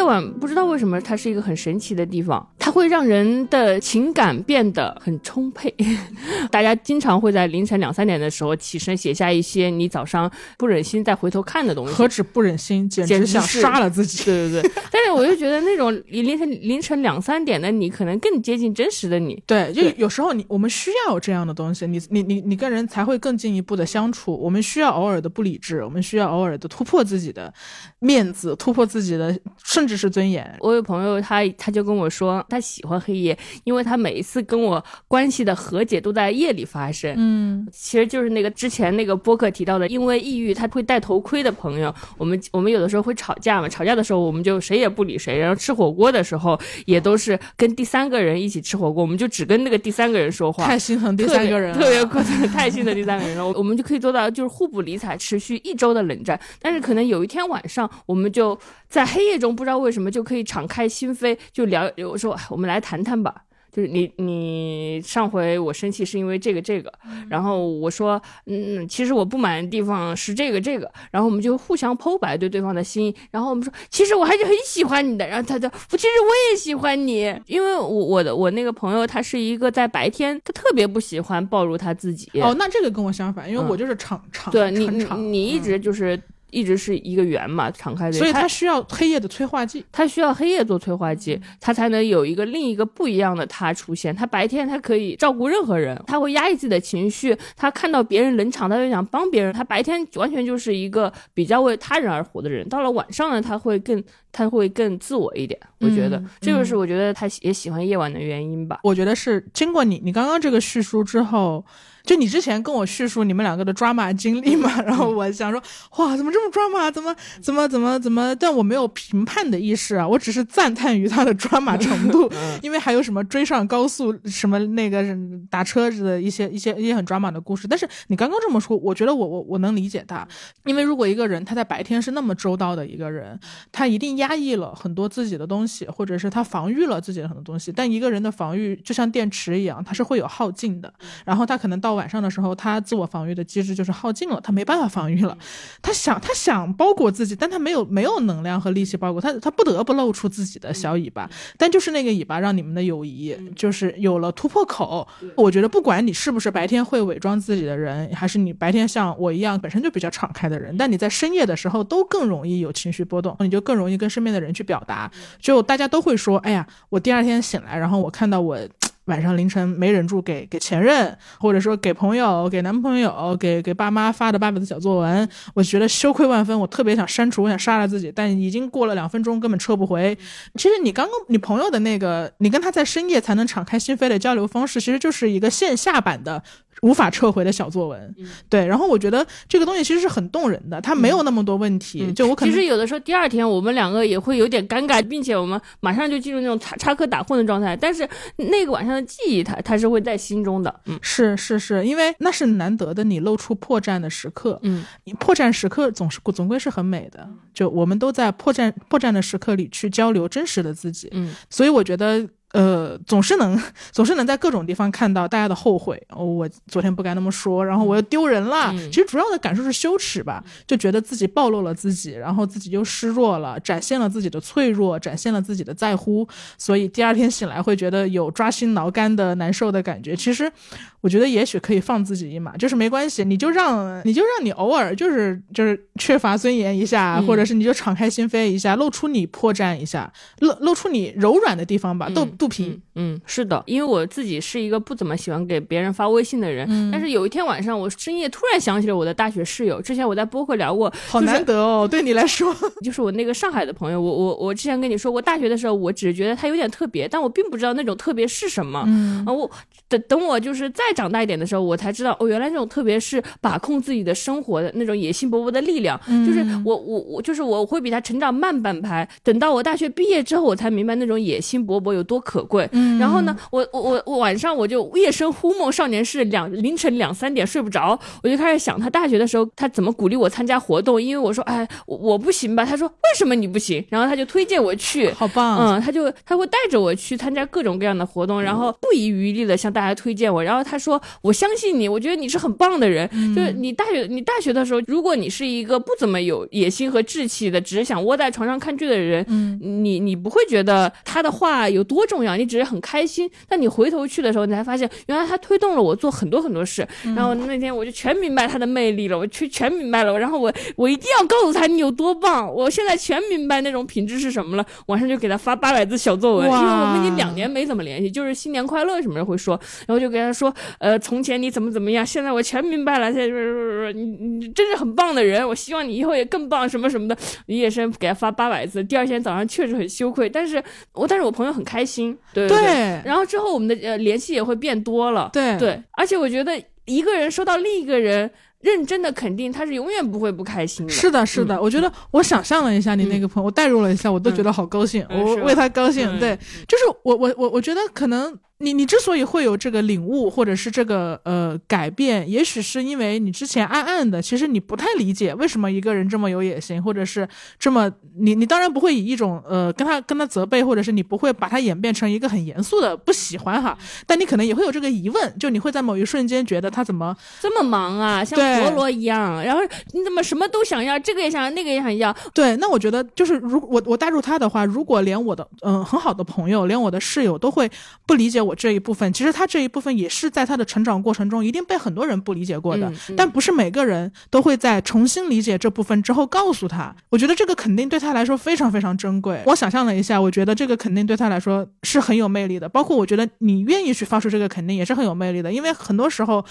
Speaker 3: 夜晚不知道为什么它是一个很神奇的地方，它会让人的情感变得很充沛。*laughs* 大家经常会在凌晨两三点的时候起身写下一些你早上不忍心再回头看的东西。
Speaker 1: 何止不忍心，简直想杀了自己。
Speaker 3: 对 *laughs* 对对。但是我就觉得那种凌晨凌晨两三点的你，可能更接近真实的你。
Speaker 1: 对，就有时候你我们需要有这样的东西，你你你你跟人才会更进一步的相处。我们需要偶尔的不理智，我们需要偶尔的突破自己的面子，突破自己的甚至。知识尊严。
Speaker 3: 我有朋友，他他就跟我说，他喜欢黑夜，因为他每一次跟我关系的和解都在夜里发生。
Speaker 1: 嗯，
Speaker 3: 其实就是那个之前那个播客提到的，因为抑郁他会戴头盔的朋友。我们我们有的时候会吵架嘛，吵架的时候我们就谁也不理谁，然后吃火锅的时候也都是跟第三个人一起吃火锅，我们就只跟那个第三个人说话。
Speaker 1: 太心疼第三个人，
Speaker 3: 特别特别太心疼第三个人了。我们就可以做到就是互不理睬，持续一周的冷战。但是可能有一天晚上，我们就在黑夜中不知道。为什么就可以敞开心扉就聊？我说我们来谈谈吧。就是你你上回我生气是因为这个这个，然后我说嗯，其实我不满的地方是这个这个，然后我们就互相剖白对对方的心，然后我们说其实我还是很喜欢你的，然后他就我其实我也喜欢你，因为我我的我那个朋友他是一个在白天他特别不喜欢暴露他自己。
Speaker 1: 哦，那这个跟我相反，因为我就是敞敞
Speaker 3: 对你你你一直就是。一直是一个圆嘛，敞开的，
Speaker 1: 所以它需要黑夜的催化剂，
Speaker 3: 它需要黑夜做催化剂，它才能有一个另一个不一样的他出现。他白天他可以照顾任何人，他会压抑自己的情绪，他看到别人冷场，他就想帮别人。他白天完全就是一个比较为他人而活的人，到了晚上呢，他会更他会更自我一点。我觉得这就是我觉得他也喜欢夜晚的原因吧。
Speaker 1: 我觉得是经过你你刚刚这个叙述之后。就你之前跟我叙述你们两个的抓马经历嘛，然后我想说，哇，怎么这么抓马？怎么怎么怎么怎么？但我没有评判的意识啊，我只是赞叹于他的抓马程度，*laughs* 因为还有什么追上高速，什么那个打车子的一些一些一些很抓马的故事。但是你刚刚这么说，我觉得我我我能理解他，因为如果一个人他在白天是那么周到的一个人，他一定压抑了很多自己的东西，或者是他防御了自己的很多东西。但一个人的防御就像电池一样，它是会有耗尽的，然后他可能到。到晚上的时候，他自我防御的机制就是耗尽了，他没办法防御了。他想，他想包裹自己，但他没有没有能量和力气包裹他，他不得不露出自己的小尾巴。但就是那个尾巴，让你们的友谊就是有了突破口。我觉得，不管你是不是白天会伪装自己的人，还是你白天像我一样本身就比较敞开的人，但你在深夜的时候都更容易有情绪波动，你就更容易跟身边的人去表达。就大家都会说，哎呀，我第二天醒来，然后我看到我。晚上凌晨没忍住给给前任，或者说给朋友、给男朋友、给给爸妈发的爸爸的小作文，我觉得羞愧万分，我特别想删除，我想杀了自己，但已经过了两分钟，根本撤不回。其实你刚刚你朋友的那个，你跟他在深夜才能敞开心扉的交流方式，其实就是一个线下版的。无法撤回的小作文，对，然后我觉得这个东西其实是很动人的，它没有那么多问题。就我可能
Speaker 3: 其实有的时候第二天我们两个也会有点尴尬，并且我们马上就进入那种插插科打诨的状态。但是那个晚上的记忆，它它是会在心中的。
Speaker 1: 嗯，是是是，因为那是难得的你露出破绽的时刻。嗯，你破绽时刻总是总归是很美的。就我们都在破绽破绽的时刻里去交流真实的自己。嗯，所以我觉得。呃，总是能，总是能在各种地方看到大家的后悔。哦，我昨天不该那么说，然后我又丢人了。其实主要的感受是羞耻吧，就觉得自己暴露了自己，然后自己又失弱了，展现了自己的脆弱，展现了自己的在乎，所以第二天醒来会觉得有抓心挠肝的难受的感觉。其实。我觉得也许可以放自己一马，就是没关系，你就让你就让你偶尔就是就是缺乏尊严一下，或者是你就敞开心扉一下，露出你破绽一下，露露出你柔软的地方吧，肚肚皮。
Speaker 3: 嗯，是的，因为我自己是一个不怎么喜欢给别人发微信的人，但是有一天晚上我深夜突然想起了我的大学室友，之前我在播客聊过，
Speaker 1: 好难得哦，*laughs* 对你来说，
Speaker 3: 就是我那个上海的朋友，我我我之前跟你说过，大学的时候我只是觉得他有点特别，但我并不知道那种特别是什么。嗯，我等等我就是再。长大一点的时候，我才知道哦，原来这种特别是把控自己的生活的那种野心勃勃的力量，就是我我我就是我会比他成长慢半拍。等到我大学毕业之后，我才明白那种野心勃勃有多可贵。然后呢，我我我我晚上我就夜深忽梦少年是两凌晨两三点睡不着，我就开始想他大学的时候他怎么鼓励我参加活动，因为我说哎我我不行吧，他说为什么你不行？然后他就推荐我去，
Speaker 1: 好棒，
Speaker 3: 嗯，他就他会带着我去参加各种各样的活动，然后不遗余力的向大家推荐我，然后他。说我相信你，我觉得你是很棒的人。就是你大学，你大学的时候，如果你是一个不怎么有野心和志气的，只是想窝在床上看剧的人，嗯，你你不会觉得他的话有多重要，你只是很开心。但你回头去的时候，你才发现，原来他推动了我做很多很多事。然后那天我就全明白他的魅力了，我全全明白了。然后我我一定要告诉他你有多棒。我现在全明白那种品质是什么了。晚上就给他发八百字小作文，因为我们已经两年没怎么联系，就是新年快乐什么的会说，然后就给他说。呃，从前你怎么怎么样？现在我全明白了。现在你你真是很棒的人，我希望你以后也更棒，什么什么的。夜深给他发八百字，第二天早上确实很羞愧，但是我但是我朋友很开心，对对。然后之后我们的呃联系也会变多了，
Speaker 1: 对
Speaker 3: 对。而且我觉得一个人收到另一个人认真的肯定，他是永远不会不开心的。
Speaker 1: 是的，是的。我觉得我想象了一下你那个朋友，我代入了一下，我都觉得好高兴，我为他高兴。对，就是我我我我觉得可能。你你之所以会有这个领悟，或者是这个呃改变，也许是因为你之前暗暗的，其实你不太理解为什么一个人这么有野心，或者是这么你你当然不会以一种呃跟他跟他责备，或者是你不会把他演变成一个很严肃的不喜欢哈，但你可能也会有这个疑问，就你会在某一瞬间觉得他怎么
Speaker 3: 这么忙啊，像陀螺一样，然后你怎么什么都想要，这个也想要，那个也想要，
Speaker 1: 对，那我觉得就是如我我带入他的话，如果连我的嗯很好的朋友，连我的室友都会不理解我。这一部分，其实他这一部分也是在他的成长过程中一定被很多人不理解过的，但不是每个人都会在重新理解这部分之后告诉他。我觉得这个肯定对他来说非常非常珍贵。我想象了一下，我觉得这个肯定对他来说是很有魅力的。包括我觉得你愿意去发出这个肯定也是很有魅力的，因为很多时候。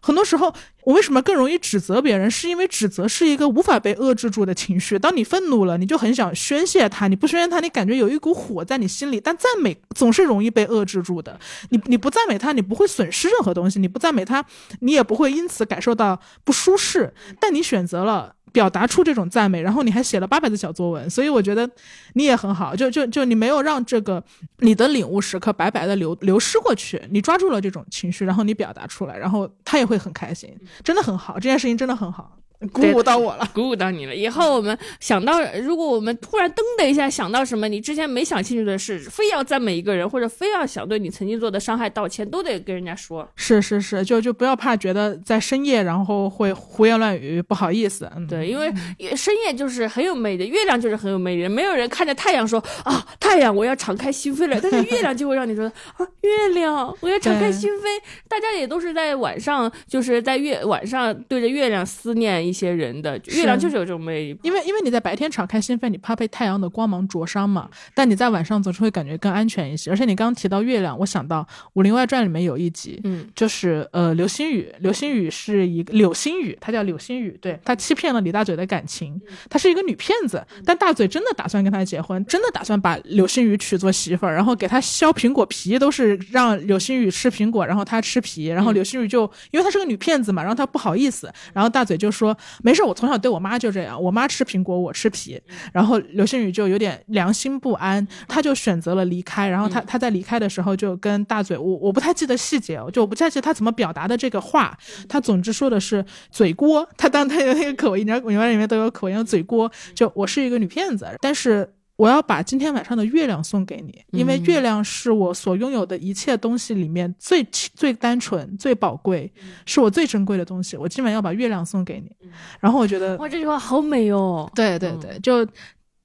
Speaker 1: 很多时候，我为什么更容易指责别人？是因为指责是一个无法被遏制住的情绪。当你愤怒了，你就很想宣泄它；你不宣泄它，你感觉有一股火在你心里。但赞美总是容易被遏制住的。你你不赞美他，你不会损失任何东西；你不赞美他，你也不会因此感受到不舒适。但你选择了。表达出这种赞美，然后你还写了八百字小作文，所以我觉得你也很好，就就就你没有让这个你的领悟时刻白白的流流失过去，你抓住了这种情绪，然后你表达出来，然后他也会很开心，真的很好，这件事情真的很好。鼓舞到我了，
Speaker 3: 鼓舞到你了。以后我们想到，如果我们突然噔的一下想到什么你之前没想清楚的事，非要赞美一个人，或者非要想对你曾经做的伤害道歉，都得跟人家说。
Speaker 1: 是是是，就就不要怕觉得在深夜然后会胡言乱语，不好意思。
Speaker 3: 对，因为深夜就是很有魅力，月亮就是很有魅力。没有人看着太阳说啊，太阳我要敞开心扉了，但是月亮就会让你说啊，月亮我要敞开心扉。大家也都是在晚上，就是在月晚上对着月亮思念。一些人的月亮就是有这种魅力，
Speaker 1: 因为因为你在白天敞开心扉，你怕被太阳的光芒灼伤嘛。但你在晚上总是会感觉更安全一些。而且你刚刚提到月亮，我想到《武林外传》里面有一集，嗯，就是呃，刘星宇，刘星宇是一个柳星宇，他叫柳星宇，对他欺骗了李大嘴的感情，他是一个女骗子，但大嘴真的打算跟他结婚，真的打算把柳星宇娶做媳妇儿，然后给他削苹果皮，都是让柳星宇吃苹果，然后他吃皮，然后柳星宇就因为他是个女骗子嘛，然后他不好意思，然后大嘴就说。没事，我从小对我妈就这样，我妈吃苹果，我吃皮。然后刘星宇就有点良心不安，他就选择了离开。然后他他在离开的时候就跟大嘴，我我不太记得细节，就我不太记得他怎么表达的这个话。他总之说的是嘴锅，他当他有那个口音，你知道，里面都有口音，嘴锅。就我是一个女骗子，但是。我要把今天晚上的月亮送给你，因为月亮是我所拥有的一切东西里面最最单纯、最宝贵，是我最珍贵的东西。我今晚要把月亮送给你。然后我觉得，
Speaker 3: 哇，这句话好美哦！
Speaker 1: 对对对，就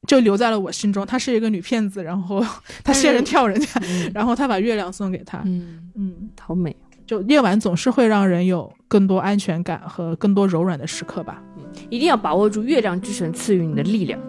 Speaker 1: 就留在了我心中。她是一个女骗子，然后 *laughs* 她仙人跳人家，*laughs* 然后她把月亮送给他。
Speaker 3: 嗯嗯，好美。
Speaker 1: 就夜晚总是会让人有更多安全感和更多柔软的时刻吧。
Speaker 3: 一定要把握住月亮之神赐予你的力量。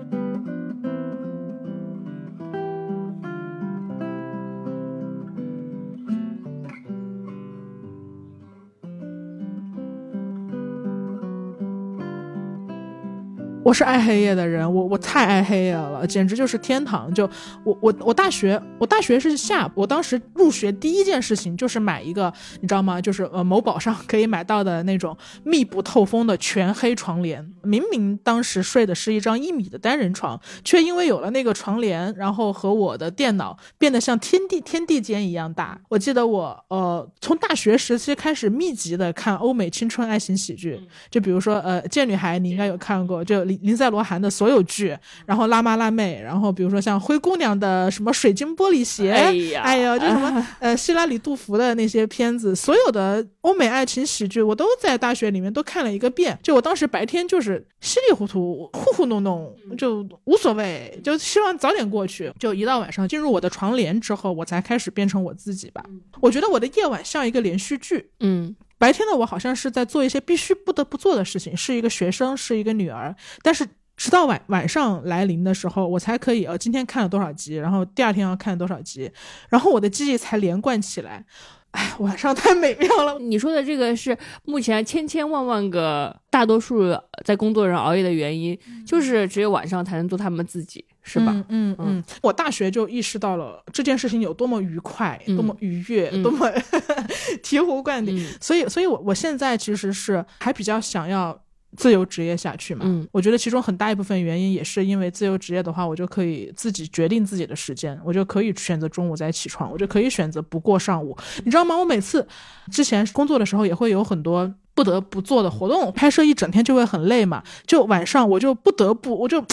Speaker 1: 我是爱黑夜的人，我我太爱黑夜了，简直就是天堂。就我我我大学我大学是下，我当时入学第一件事情就是买一个，你知道吗？就是呃某宝上可以买到的那种密不透风的全黑床帘。明明当时睡的是一张一米的单人床，却因为有了那个床帘，然后和我的电脑变得像天地天地间一样大。我记得我呃从大学时期开始密集的看欧美青春爱情喜剧，就比如说呃贱女孩，你应该有看过，就林赛·罗韩的所有剧，然后辣妈辣妹，然后比如说像灰姑娘的什么水晶玻璃鞋，哎
Speaker 3: 呀，
Speaker 1: 哎呀，就什么呃希拉里·杜甫的那些片子，所有的欧美爱情喜剧，我都在大学里面都看了一个遍。就我当时白天就是稀里糊涂、糊糊弄弄，就无所谓，就希望早点过去。就一到晚上进入我的床帘之后，我才开始变成我自己吧。我觉得我的夜晚像一个连续剧，
Speaker 3: 嗯。
Speaker 1: 白天的我好像是在做一些必须不得不做的事情，是一个学生，是一个女儿。但是直到晚晚上来临的时候，我才可以呃，今天看了多少集，然后第二天要看多少集，然后我的记忆才连贯起来。哎，晚上 *laughs* 太美妙了。
Speaker 3: 你说的这个是目前千千万万个大多数在工作人熬夜的原因，就是只有晚上才能做他们自己。是吧？
Speaker 1: 嗯嗯，我大学就意识到了这件事情有多么愉快，多么愉悦，多么 *laughs* 醍醐灌顶。所以，所以我我现在其实是还比较想要自由职业下去嘛。
Speaker 3: 嗯，
Speaker 1: 我觉得其中很大一部分原因也是因为自由职业的话，我就可以自己决定自己的时间，我就可以选择中午再起床，我就可以选择不过上午。你知道吗？我每次之前工作的时候也会有很多不得不做的活动，拍摄一整天就会很累嘛，就晚上我就不得不我就。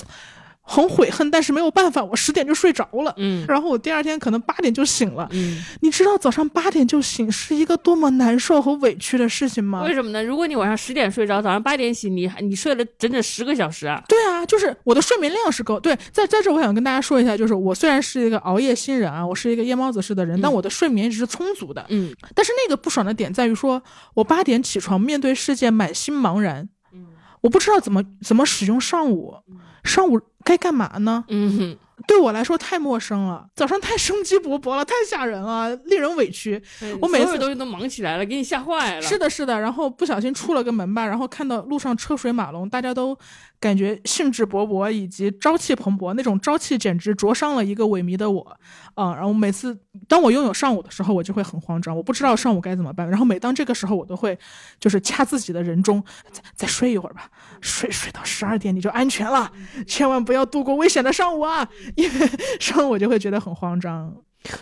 Speaker 1: 很悔恨，但是没有办法，我十点就睡着了。
Speaker 3: 嗯，
Speaker 1: 然后我第二天可能八点就醒了。
Speaker 3: 嗯，
Speaker 1: 你知道早上八点就醒是一个多么难受和委屈的事情吗？
Speaker 3: 为什么呢？如果你晚上十点睡着，早上八点醒，你你睡了整整十个小时啊？
Speaker 1: 对啊，就是我的睡眠量是够。对，在在这我想跟大家说一下，就是我虽然是一个熬夜新人啊，我是一个夜猫子式的人，但我的睡眠一直是充足的。
Speaker 3: 嗯，
Speaker 1: 但是那个不爽的点在于说，我八点起床，面对世界满心茫然。嗯，我不知道怎么怎么使用上午。上午该干嘛呢？
Speaker 3: 嗯，
Speaker 1: 对我来说太陌生了。早上太生机勃勃了，太吓人了，令人委屈。我每次
Speaker 3: 东西都忙起来了，给你吓坏了。
Speaker 1: 是的，是的。然后不小心出了个门吧，然后看到路上车水马龙，大家都。感觉兴致勃勃以及朝气蓬勃，那种朝气简直灼伤了一个萎靡的我，啊！然后每次当我拥有上午的时候，我就会很慌张，我不知道上午该怎么办。然后每当这个时候，我都会就是掐自己的人中，再再睡一会儿吧，睡睡到十二点你就安全了，千万不要度过危险的上午啊！因为上午就会觉得很慌张。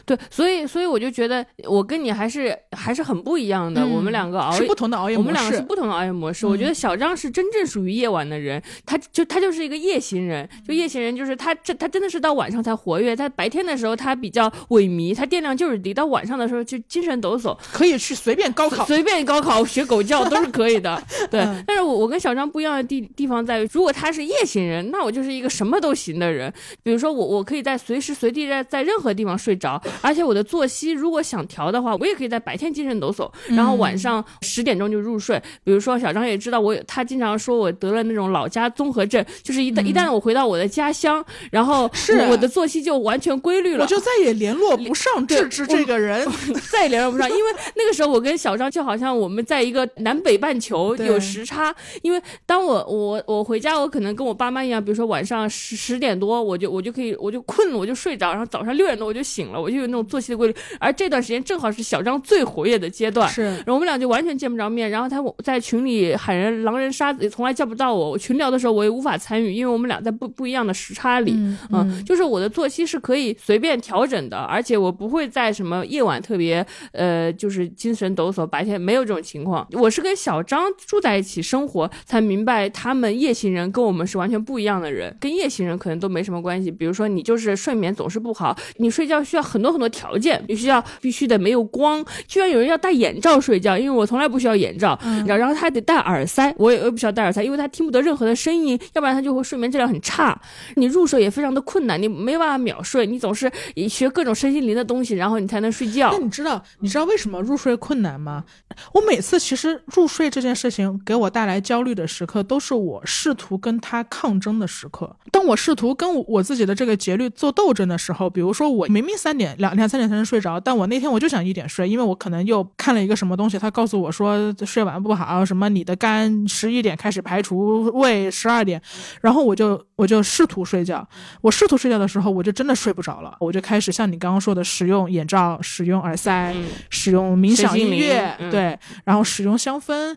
Speaker 3: 对，所以所以我就觉得我跟你还是还是很不一样的。我们两个熬
Speaker 1: 是不同的熬夜
Speaker 3: 模式，我们两个是不同的熬夜模式。我觉得小张是真正属于夜晚的人，他就他就是一个夜行人。就夜行人就是他这他真的是到晚上才活跃，他白天的时候他比较萎靡，他电量就是低。到晚上的时候就精神抖擞，
Speaker 1: 可以去随便高考，
Speaker 3: 随便高考学狗叫都是可以的。*laughs* 对，但是我我跟小张不一样的地地方在于，如果他是夜行人，那我就是一个什么都行的人。比如说我我可以在随时随地在在任何地方睡着。而且我的作息如果想调的话，我也可以在白天精神抖擞，然后晚上十点钟就入睡。比如说小张也知道我，他经常说我得了那种老家综合症，就是一旦一旦我回到我的家乡，然后
Speaker 1: 是
Speaker 3: 我的作息就完全规律了，
Speaker 1: 我就再也联络不上志志这个人，
Speaker 3: 再也联络不上。因为那个时候我跟小张就好像我们在一个南北半球有时差。因为当我我我回家，我可能跟我爸妈一样，比如说晚上十十点多，我就我就可以我就困了，我就睡着，然后早上六点多我就醒了，我就有那种。作息的规律，而这段时间正好是小张最活跃的阶段，
Speaker 1: 是，
Speaker 3: 然后我们俩就完全见不着面，然后他在群里喊人狼人杀，也从来叫不到我，群聊的时候我也无法参与，因为我们俩在不不一样的时差里，嗯，就是我的作息是可以随便调整的，而且我不会在什么夜晚特别，呃，就是精神抖擞，白天没有这种情况。我是跟小张住在一起生活，才明白他们夜行人跟我们是完全不一样的人，跟夜行人可能都没什么关系。比如说你就是睡眠总是不好，你睡觉需要很多很多。条件必须要必须得没有光，居然有人要戴眼罩睡觉，因为我从来不需要眼罩，然然后他还得戴耳塞，我也不需要戴耳塞，因为他听不得任何的声音，要不然他就会睡眠质量很差，你入睡也非常的困难，你没办法秒睡，你总是学各种身心灵的东西，然后你才能睡觉。
Speaker 1: 那你知道你知道为什么入睡困难吗？我每次其实入睡这件事情给我带来焦虑的时刻，都是我试图跟他抗争的时刻。当我试图跟我自己的这个节律做斗争的时候，比如说我明明三点两两。三点才能睡着，但我那天我就想一点睡，因为我可能又看了一个什么东西，他告诉我说睡晚不好，什么你的肝十一点开始排除，胃十二点，然后我就我就试图睡觉，我试图睡觉的时候，我就真的睡不着了，我就开始像你刚刚说的，使用眼罩，使用耳塞，使用冥想音乐，对，然后使用香氛。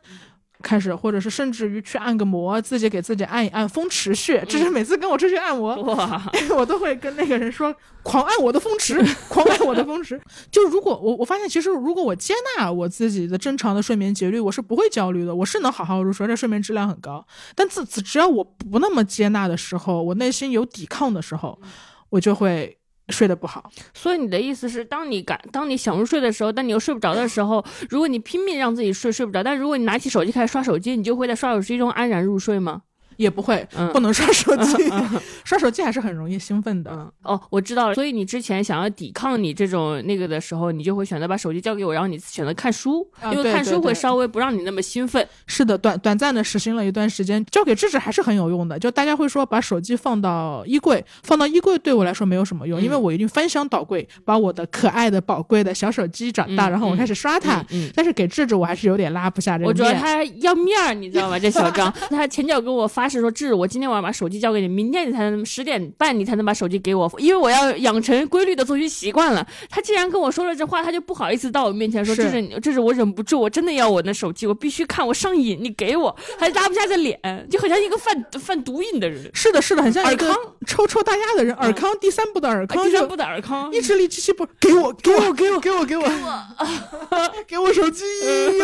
Speaker 1: 开始，或者是甚至于去按个摩，自己给自己按一按风池穴。这是每次跟我出去按摩，*laughs* 我都会跟那个人说，狂按我的风池，*laughs* 狂按我的风池。就如果我我发现，其实如果我接纳我自己的正常的睡眠节律，我是不会焦虑的，我是能好好入睡，这睡眠质量很高。但自此，只要我不那么接纳的时候，我内心有抵抗的时候，我就会。睡得不好，
Speaker 3: 所以你的意思是，当你感，当你想入睡的时候，但你又睡不着的时候，如果你拼命让自己睡，睡不着，但如果你拿起手机开始刷手机，你就会在刷手机中安然入睡吗？
Speaker 1: 也不会，不能刷手机，*laughs* 刷手机还是很容易兴奋的。
Speaker 3: 哦，我知道了。所以你之前想要抵抗你这种那个的时候，你就会选择把手机交给我，然后你选择看书，因为看书会稍微不让你那么兴奋。
Speaker 1: 是的，短短暂的实行了一段时间，交给智智还是很有用的。就大家会说把手机放到衣柜，放到衣柜对我来说没有什么用，因为我一定翻箱倒柜把我的可爱的宝贵的小手机找到，然后我开始刷它。但是给智智我还是有点拉不下这个。
Speaker 3: 我主要他要面儿，你知道吗？这小张，*laughs* 他前脚给我发誓说智，我今天晚上把手机交给你，明天你才能十点半你才能把手机给我，因为我要养成规律的作息习惯了。他既然跟我说了这话，他就不好意思到我面前说，这是这是我忍不住，我真的要我的手机，我必须看，我上瘾，你给我，还拉不下这脸，就很像一个犯犯毒瘾的人。
Speaker 1: 是的，是的，很像尔康？抽抽大鸭的人，尔康第三部的尔康，
Speaker 3: 第三部的尔康，
Speaker 1: 意志力机器不给我，给我，给我，
Speaker 3: 给我，
Speaker 1: 给我，给我 *laughs* 手机，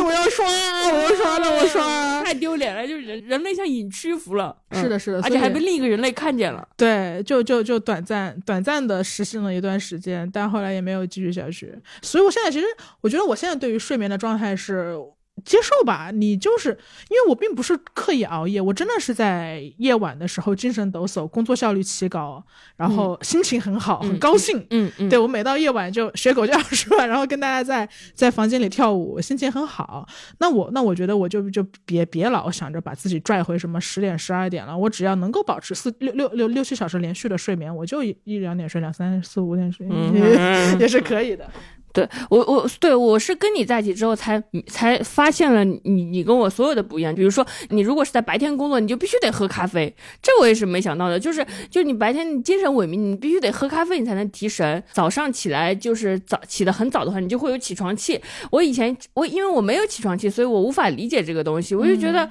Speaker 1: 我要刷，*laughs* 我要刷了，我刷，
Speaker 3: 太丢脸了，就是人人类像瘾屈服了。
Speaker 1: 是的，是的，
Speaker 3: 而且还被另一个人类看见了。
Speaker 1: 对，就就就短暂短暂的实行了一段时间，但后来也没有继续下去。所以我现在其实，我觉得我现在对于睡眠的状态是，接受吧，你就是因为我并不是刻意熬夜，我真的是在夜晚的时候精神抖擞，工作效率奇高，然后心情很好，很高兴。
Speaker 3: 嗯嗯，
Speaker 1: 对我每到夜晚就学狗叫是吧？然后跟大家在在房间里跳舞，心情很好。那我那我觉得我就就别别老想着把自己拽回什么十点十二点了，我只要能够保持四六六六六七小时连续的睡眠，我就一一两点睡，两三四五点睡也是可以的。
Speaker 3: 对我，我对我是跟你在一起之后才才发现了你你跟我所有的不一样。比如说，你如果是在白天工作，你就必须得喝咖啡，这我也是没想到的。就是就你白天你精神萎靡，你必须得喝咖啡，你才能提神。早上起来就是早起的很早的话，你就会有起床气。我以前我因为我没有起床气，所以我无法理解这个东西。我就觉得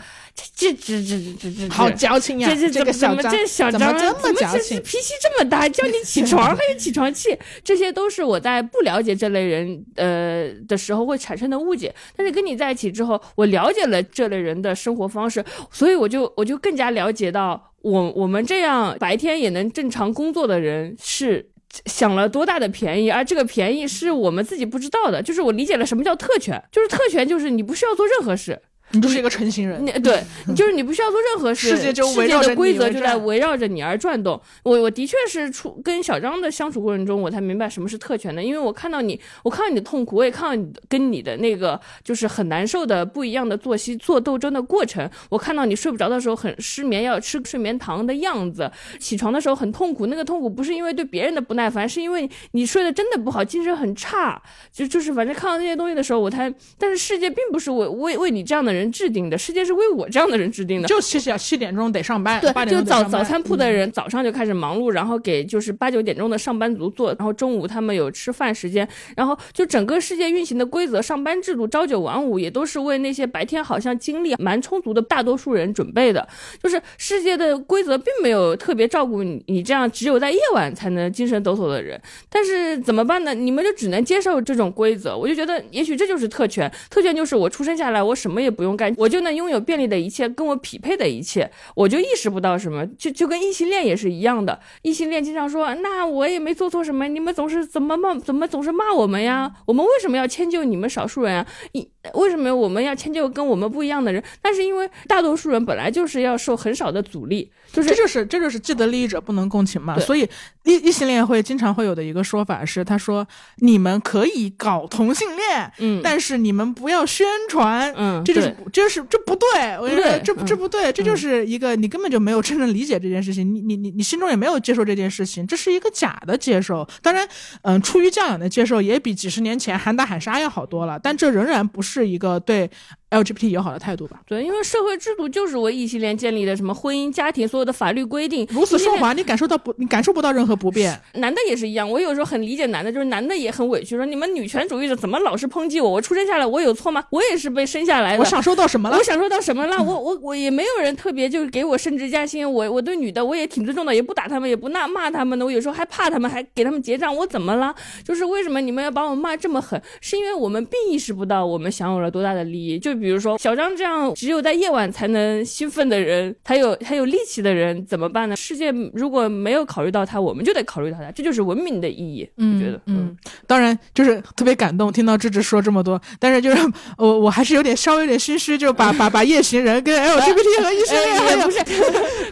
Speaker 3: 这这这这这这
Speaker 1: 好矫情呀！
Speaker 3: 这
Speaker 1: 这个小张
Speaker 3: 这小张
Speaker 1: 怎么这么矫情？
Speaker 3: 脾气这么大，叫你起床还有起床气，这些都是我在不了解这类。人呃的时候会产生的误解，但是跟你在一起之后，我了解了这类人的生活方式，所以我就我就更加了解到，我我们这样白天也能正常工作的人是享了多大的便宜，而这个便宜是我们自己不知道的。就是我理解了什么叫特权，就是特权就是你不需要做任何事。
Speaker 1: 你就是一个成型人，
Speaker 3: 你对，就是你不需要做任何事，
Speaker 1: 世界就
Speaker 3: 世界的规则就在围绕着你而转动。我我的确是出跟小张的相处过程中，我才明白什么是特权的，因为我看到你，我看到你的痛苦，我也看到你跟你的那个就是很难受的不一样的作息做斗争的过程。我看到你睡不着的时候很失眠，要吃睡眠糖的样子，起床的时候很痛苦，那个痛苦不是因为对别人的不耐烦，是因为你睡得真的不好，精神很差。就就是反正看到那些东西的时候，我才，但是世界并不是为为为你这样的人。人制定的世界是为我这样的人制定的，
Speaker 1: 就七七点钟得上班，
Speaker 3: 对，就早早餐铺的人早上就开始忙碌，然后给就是八九点钟的上班族做，然后中午他们有吃饭时间，然后就整个世界运行的规则，上班制度朝九晚五也都是为那些白天好像精力蛮充足的大多数人准备的，就是世界的规则并没有特别照顾你你这样只有在夜晚才能精神抖擞的人，但是怎么办呢？你们就只能接受这种规则，我就觉得也许这就是特权，特权就是我出生下来我什么也不用。干，我就能拥有便利的一切，跟我匹配的一切，我就意识不到什么，就就跟异性恋也是一样的。异性恋经常说，那我也没做错什么，你们总是怎么骂，怎么总是骂我们呀？我们为什么要迁就你们少数人啊？一为什么我们要迁就跟我们不一样的人？但是因为大多数人本来就是要受很少的阻力，就是
Speaker 1: 这就是这就是既得利益者不能共情嘛。所以异异性恋会经常会有的一个说法是，他说你们可以搞同性恋，
Speaker 3: 嗯，
Speaker 1: 但是你们不要宣传，
Speaker 3: 嗯，
Speaker 1: 这就是这是这不对，我觉得这这不对，这就是一个你根本就没有真正理解这件事情，你你你你心中也没有接受这件事情，这是一个假的接受。当然，嗯，出于教养的接受也比几十年前喊打喊杀要好多了，但这仍然不是。是一个对。LGBT 友好的态度吧，
Speaker 3: 对，因为社会制度就是为异性恋建立的，什么婚姻家庭，所有的法律规定
Speaker 1: 如此顺滑，你感受到不？你感受不到任何不便。
Speaker 3: 男的也是一样，我有时候很理解男的，就是男的也很委屈，说你们女权主义者怎么老是抨击我？我出生下来我有错吗？我也是被生下来的，
Speaker 1: 我享受到什么了？
Speaker 3: 我享受到什么了？我我我也没有人特别就是给我升职加薪，我我对女的我也挺尊重的，也不打他们，也不骂骂他们的，我有时候还怕他们，还给他们结账，我怎么了？就是为什么你们要把我骂这么狠？是因为我们并意识不到我们享有了多大的利益？就比如说小张。这样只有在夜晚才能兴奋的人，还有还有力气的人怎么办呢？世界如果没有考虑到他，我们就得考虑到他，这就是文明的意义。
Speaker 1: 嗯，
Speaker 3: 觉得，
Speaker 1: 嗯，当然就是特别感动，听到芝芝说这么多，但是就是我我还是有点稍微有点心虚，就把 *laughs* 把把夜行人跟 LGBT 和异性恋
Speaker 3: 不是，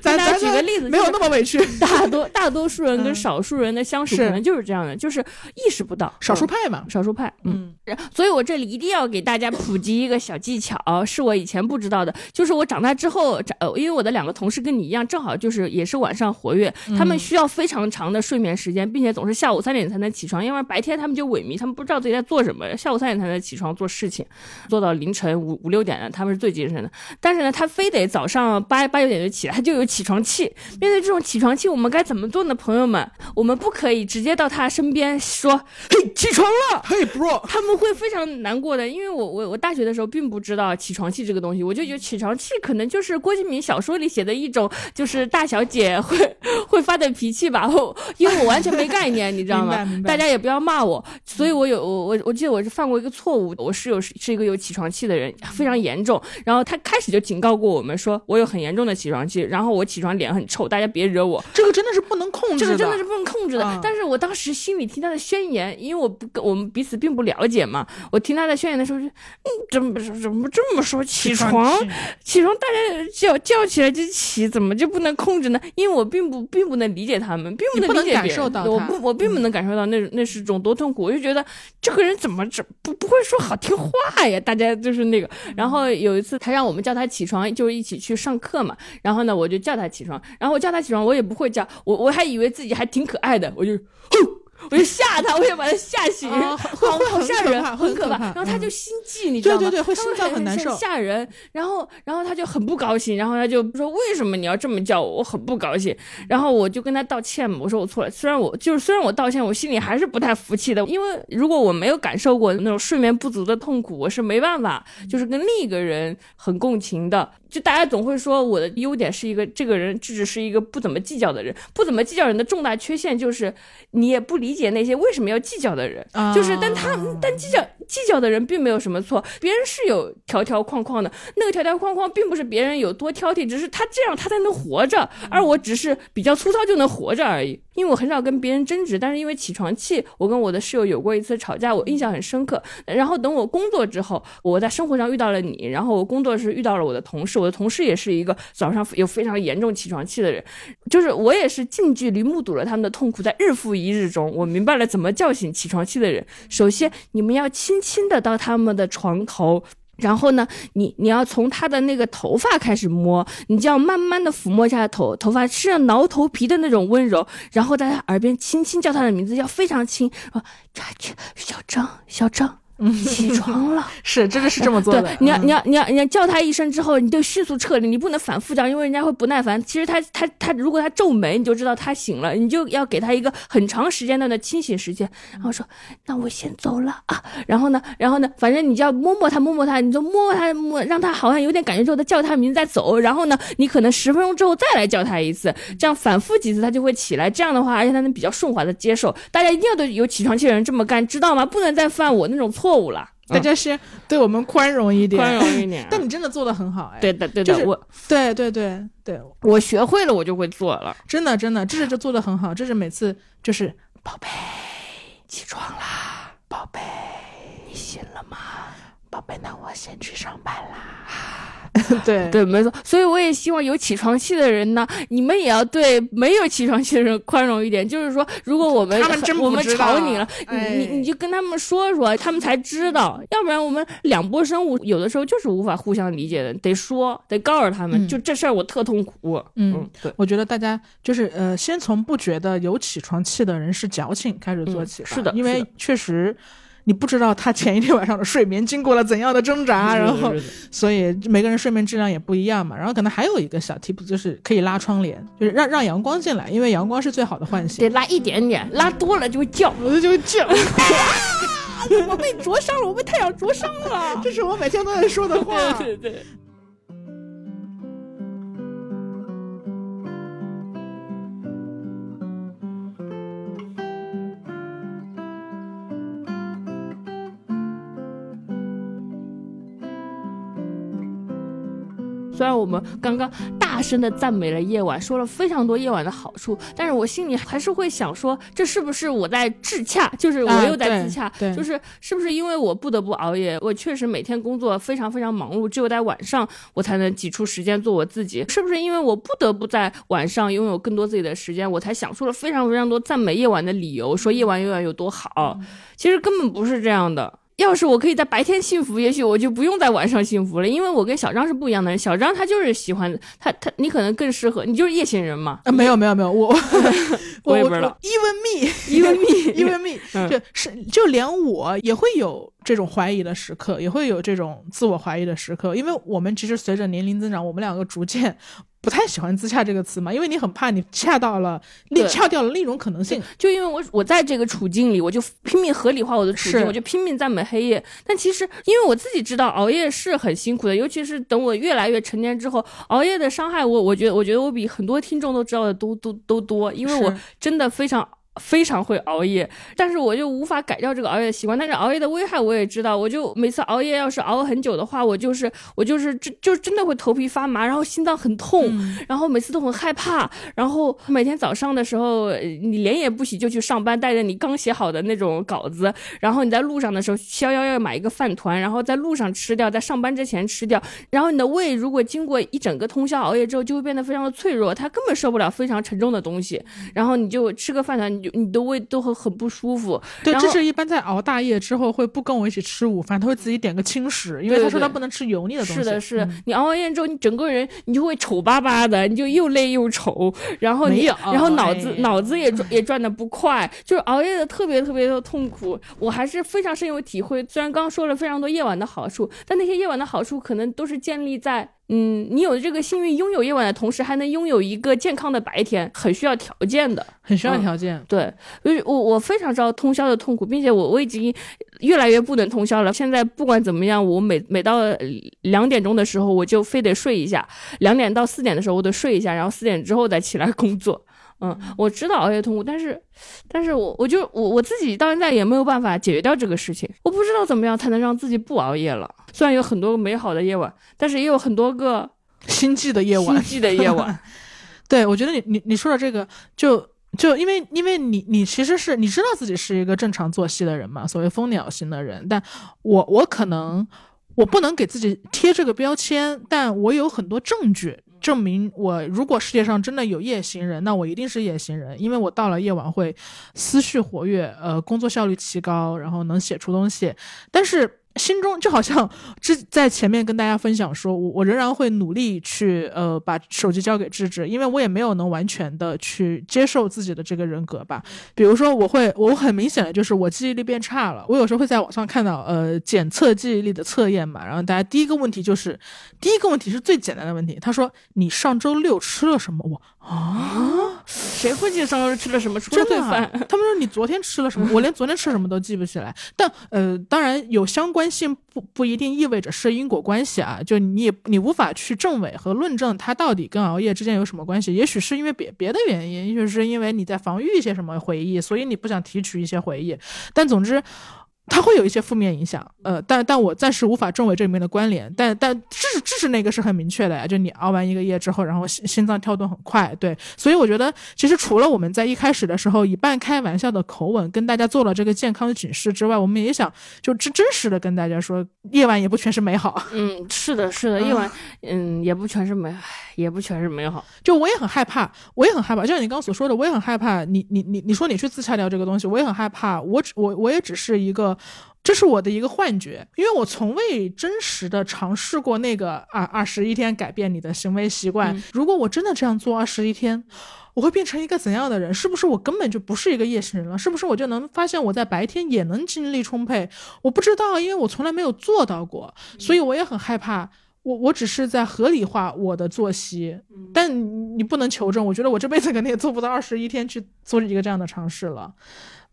Speaker 3: 咱咱举个例子，
Speaker 1: 没有那么委屈。
Speaker 3: 大多大多数人跟少数人的相处可能就是这样的，就是意识不到
Speaker 1: 少数派嘛，
Speaker 3: 少数派。嗯，所以我这里一定要给大家普及一个小技巧，是我。以前不知道的，就是我长大之后，呃，因为我的两个同事跟你一样，正好就是也是晚上活跃，他们需要非常长的睡眠时间，并且总是下午三点才能起床，因为白天他们就萎靡，他们不知道自己在做什么，下午三点才能起床做事情，做到凌晨五五六点的，他们是最精神的。但是呢，他非得早上八八九点就起来，他就有起床气。面对这种起床气，我们该怎么做呢？朋友们，我们不可以直接到他身边说：“嘿，起床了，
Speaker 1: 嘿，bro。”
Speaker 3: 他们会非常难过的，因为我我我大学的时候并不知道起床气。这个东西，我就觉得起床气可能就是郭敬明小说里写的一种，就是大小姐会 *laughs* 会发的脾气吧。我 *laughs* 因为我完全没概念，你知道吗？大家也不要骂我。所以我有我我我记得我是犯过一个错误，我室友是是一个有起床气的人，非常严重。然后他开始就警告过我们说，我有很严重的起床气，然后我起床脸很臭，大家别惹我。
Speaker 1: 这个真的是不能控制，
Speaker 3: 这个真的是不能控制的。但是我当时心里听他的宣言，因为我不我们彼此并不了解嘛，我听他的宣言的时候就，嗯，怎么怎么么这么说？起床，起床，大家叫叫起来就起，怎么就不能控制呢？因为我并不并不能理解他们，并不能理解
Speaker 1: 感受到我
Speaker 3: 不我并不能感受到那那是种多痛苦。我就觉得这个人怎么这不不会说好听话呀？大家就是那个。然后有一次他让我们叫他起床，就是一起去上课嘛。然后呢，我就叫他起床。然后我叫他起床，我也不会叫，我我还以为自己还挺可爱的，我就哼。我就吓他，我也把他吓醒，好好吓人，很可怕。然后他就心悸，你知道吗？
Speaker 1: 对对对，会心脏
Speaker 3: 很
Speaker 1: 难受，
Speaker 3: 吓人。然后，然后他就很不高兴，然后他就说：“为什么你要这么叫我？我很不高兴。”然后我就跟他道歉嘛，我说我错了。虽然我就是虽然我道歉，我心里还是不太服气的，因为如果我没有感受过那种睡眠不足的痛苦，我是没办法就是跟另一个人很共情的。就大家总会说我的优点是一个这个人智智是一个不怎么计较的人，不怎么计较人的重大缺陷就是你也不理解那些为什么要计较的人，就是但他但计较计较的人并没有什么错，别人是有条条框框的，那个条条框框并不是别人有多挑剔，只是他这样他才能活着，而我只是比较粗糙就能活着而已。因为我很少跟别人争执，但是因为起床气，我跟我的室友有过一次吵架，我印象很深刻。然后等我工作之后，我在生活上遇到了你，然后我工作时遇到了我的同事，我的同事也是一个早上有非常严重起床气的人，就是我也是近距离目睹了他们的痛苦，在日复一日中，我明白了怎么叫醒起床气的人。首先，你们要轻轻的到他们的床头。然后呢，你你要从他的那个头发开始摸，你就要慢慢的抚摸一下头头发，是要挠头皮的那种温柔，然后在他耳边轻轻叫他的名字，要非常轻，啊小张，小张。起 *laughs* 床了，
Speaker 1: 是，真的是这么做的。
Speaker 3: 你要，你要，你要，你要叫他一声之后，你就迅速撤离，你不能反复叫，因为人家会不耐烦。其实他，他，他，如果他皱眉，你就知道他醒了，你就要给他一个很长时间段的清醒时间。然后说，那我先走了啊。然后呢，然后呢，反正你就要摸摸他，摸摸他，你就摸摸他，摸让他好像有点感觉之后，再叫他名字再走。然后呢，你可能十分钟之后再来叫他一次，这样反复几次他就会起来。这样的话，而且他能比较顺滑的接受。大家一定要对有起床气的人这么干，知道吗？不能再犯我那种错。错误了，
Speaker 1: 大家先对我们宽容一点，
Speaker 3: 宽容一点。*laughs*
Speaker 1: 但你真的做的很好，哎，
Speaker 3: 对的，对的，我，
Speaker 1: 对对对对，
Speaker 3: 我学会了，我就会做了。
Speaker 1: 真的，真的，这是就做的很好，这是每次就是宝贝起床啦，宝贝你醒了吗？宝贝，那我先去上班啦。*laughs* 对
Speaker 3: 对，没错，所以我也希望有起床气的人呢，你们也要对没有起床气的人宽容一点。就是说，如果我们
Speaker 1: 他们真
Speaker 3: 我们吵你
Speaker 1: 了，
Speaker 3: 你你就跟他们说说，他们才知道。要不然我们两波生物有的时候就是无法互相理解的，得说，得告诉他们，就这事儿我特痛苦。嗯，对，
Speaker 1: 我觉得大家就是呃，先从不觉得有起床气的人是矫情开始做起，
Speaker 3: 是的，
Speaker 1: 因为确实。你不知道他前一天晚上的睡眠经过了怎样的挣扎，然后，所以每个人睡眠质量也不一样嘛。然后可能还有一个小 tip 就是可以拉窗帘，就是让让阳光进来，因为阳光是最好的唤醒。
Speaker 3: 得拉一点点，拉多了就会叫，*laughs*
Speaker 1: 就会叫。
Speaker 3: 我被灼伤了，我被太阳灼伤了。*laughs*
Speaker 1: 这是我每天都在说的话。
Speaker 3: 对对。虽然我们刚刚大声的赞美了夜晚，说了非常多夜晚的好处，但是我心里还是会想说，这是不是我在自洽？*laughs* 就是我又在自洽，就是是不是因为我不得不熬夜？我确实每天工作非常非常忙碌，只有在晚上我才能挤出时间做我自己。是不是因为我不得不在晚上拥有更多自己的时间，我才想出了非常非常多赞美夜晚的理由，说夜晚夜晚有多好？其实根本不是这样的。要是我可以在白天幸福，也许我就不用在晚上幸福了，因为我跟小张是不一样的人。小张他就是喜欢他他，你可能更适合，你就是夜行人嘛。
Speaker 1: 啊，没有没有没有，我 *laughs*
Speaker 3: 我也不知道。
Speaker 1: Even
Speaker 3: me，Even
Speaker 1: me，Even me，*laughs* 就是就连我也会有这种怀疑的时刻，也会有这种自我怀疑的时刻，因为我们其实随着年龄增长，我们两个逐渐。不太喜欢“自洽”这个词嘛，因为你很怕你恰到了，你恰掉了另一种可能性。
Speaker 3: 就因为我我在这个处境里，我就拼命合理化我的处境，我就拼命赞美黑夜。但其实，因为我自己知道熬夜是很辛苦的，尤其是等我越来越成年之后，熬夜的伤害，我我觉得，我觉得我比很多听众都知道的都都都多，因为我真的非常。非常会熬夜，但是我就无法改掉这个熬夜的习惯。但是熬夜的危害我也知道，我就每次熬夜要是熬很久的话，我就是我就是真就真的会头皮发麻，然后心脏很痛，然后每次都很害怕，然后每天早上的时候你脸也不洗就去上班，带着你刚写好的那种稿子，然后你在路上的时候逍遥要买一个饭团，然后在路上吃掉，在上班之前吃掉，然后你的胃如果经过一整个通宵熬夜之后，就会变得非常的脆弱，它根本受不了非常沉重的东西，然后你就吃个饭团，你的胃都会很不舒服。
Speaker 1: 对，这是一般在熬大夜之后会不跟我一起吃午饭，他会自己点个轻食，因为他说他不能吃油腻的东
Speaker 3: 西。是的，是你熬完夜之后，你整个人你就会丑巴巴的，你就又累又丑，然后你然后脑子脑子也转 *laughs* 也转的不快，就是熬夜的特别特别的痛苦。我还是非常深有体会，虽然刚刚说了非常多夜晚的好处，但那些夜晚的好处可能都是建立在。嗯，你有这个幸运拥有夜晚的同时，还能拥有一个健康的白天，很需要条件的，
Speaker 1: 很需要条件。
Speaker 3: 对，所以我我非常知道通宵的痛苦，并且我我已经越来越不能通宵了。现在不管怎么样，我每每到两点钟的时候，我就非得睡一下。两点到四点的时候，我得睡一下，然后四点之后再起来工作。嗯，我知道熬夜痛苦，但是，但是我我就我我自己到现在也没有办法解决掉这个事情。我不知道怎么样才能让自己不熬夜了。虽然有很多美好的夜晚，但是也有很多个 *laughs*
Speaker 1: 心悸的夜晚。
Speaker 3: 心悸的夜晚。
Speaker 1: 对，我觉得你你你说的这个，就就因为因为你你其实是你知道自己是一个正常作息的人嘛，所谓蜂鸟型的人。但我我可能我不能给自己贴这个标签，但我有很多证据。证明我如果世界上真的有夜行人，那我一定是夜行人，因为我到了夜晚会思绪活跃，呃，工作效率提高，然后能写出东西，但是。心中就好像之在前面跟大家分享说，我我仍然会努力去呃把手机交给智智，因为我也没有能完全的去接受自己的这个人格吧。比如说，我会我很明显的就是我记忆力变差了。我有时候会在网上看到呃检测记忆力的测验嘛，然后大家第一个问题就是第一个问题是最简单的问题，他说你上周六吃了什么？我啊，
Speaker 3: 谁会记得上周吃了什么？真
Speaker 1: 的，他们说你昨天吃了什么？我连昨天吃什么都记不起来。但呃，当然有相关。性不不一定意味着是因果关系啊，就你你无法去证伪和论证它到底跟熬夜之间有什么关系，也许是因为别别的原因，也许是因为你在防御一些什么回忆，所以你不想提取一些回忆，但总之。它会有一些负面影响，呃，但但我暂时无法证伪这里面的关联，但但知识知识那个是很明确的呀，就你熬完一个夜之后，然后心心脏跳动很快，对，所以我觉得其实除了我们在一开始的时候以半开玩笑的口吻跟大家做了这个健康的警示之外，我们也想就真真实的跟大家说，夜晚也不全是美好。
Speaker 3: 嗯，是的，是的，夜晚，嗯，也不全是美，也不全是美好。
Speaker 1: 就我也很害怕，我也很害怕，就像你刚刚所说的，我也很害怕。你你你你说你去自洽掉这个东西，我也很害怕。我只我我也只是一个。这是我的一个幻觉，因为我从未真实的尝试过那个啊二十一天改变你的行为习惯。如果我真的这样做二十一天，我会变成一个怎样的人？是不是我根本就不是一个夜行人了？是不是我就能发现我在白天也能精力充沛？我不知道，因为我从来没有做到过，所以我也很害怕。我我只是在合理化我的作息，但你不能求证。我觉得我这辈子肯定也做不到二十一天去做一个这样的尝试了。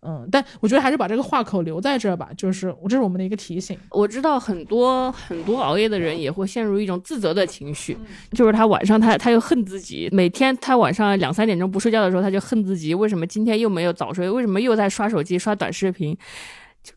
Speaker 1: 嗯，但我觉得还是把这个话口留在这儿吧，就是这是我们的一个提醒。
Speaker 3: 我知道很多很多熬夜的人也会陷入一种自责的情绪，就是他晚上他他又恨自己，每天他晚上两三点钟不睡觉的时候，他就恨自己，为什么今天又没有早睡，为什么又在刷手机刷短视频，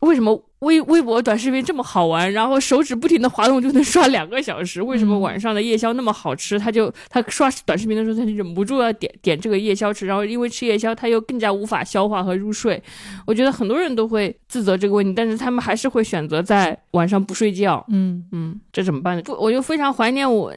Speaker 3: 为什么？微微博短视频这么好玩，然后手指不停的滑动就能刷两个小时。为什么晚上的夜宵那么好吃？他就他刷短视频的时候，他就忍不住要点点这个夜宵吃。然后因为吃夜宵，他又更加无法消化和入睡。我觉得很多人都会自责这个问题，但是他们还是会选择在晚上不睡觉。
Speaker 1: 嗯
Speaker 3: 嗯，这怎么办呢？不，我就非常怀念我，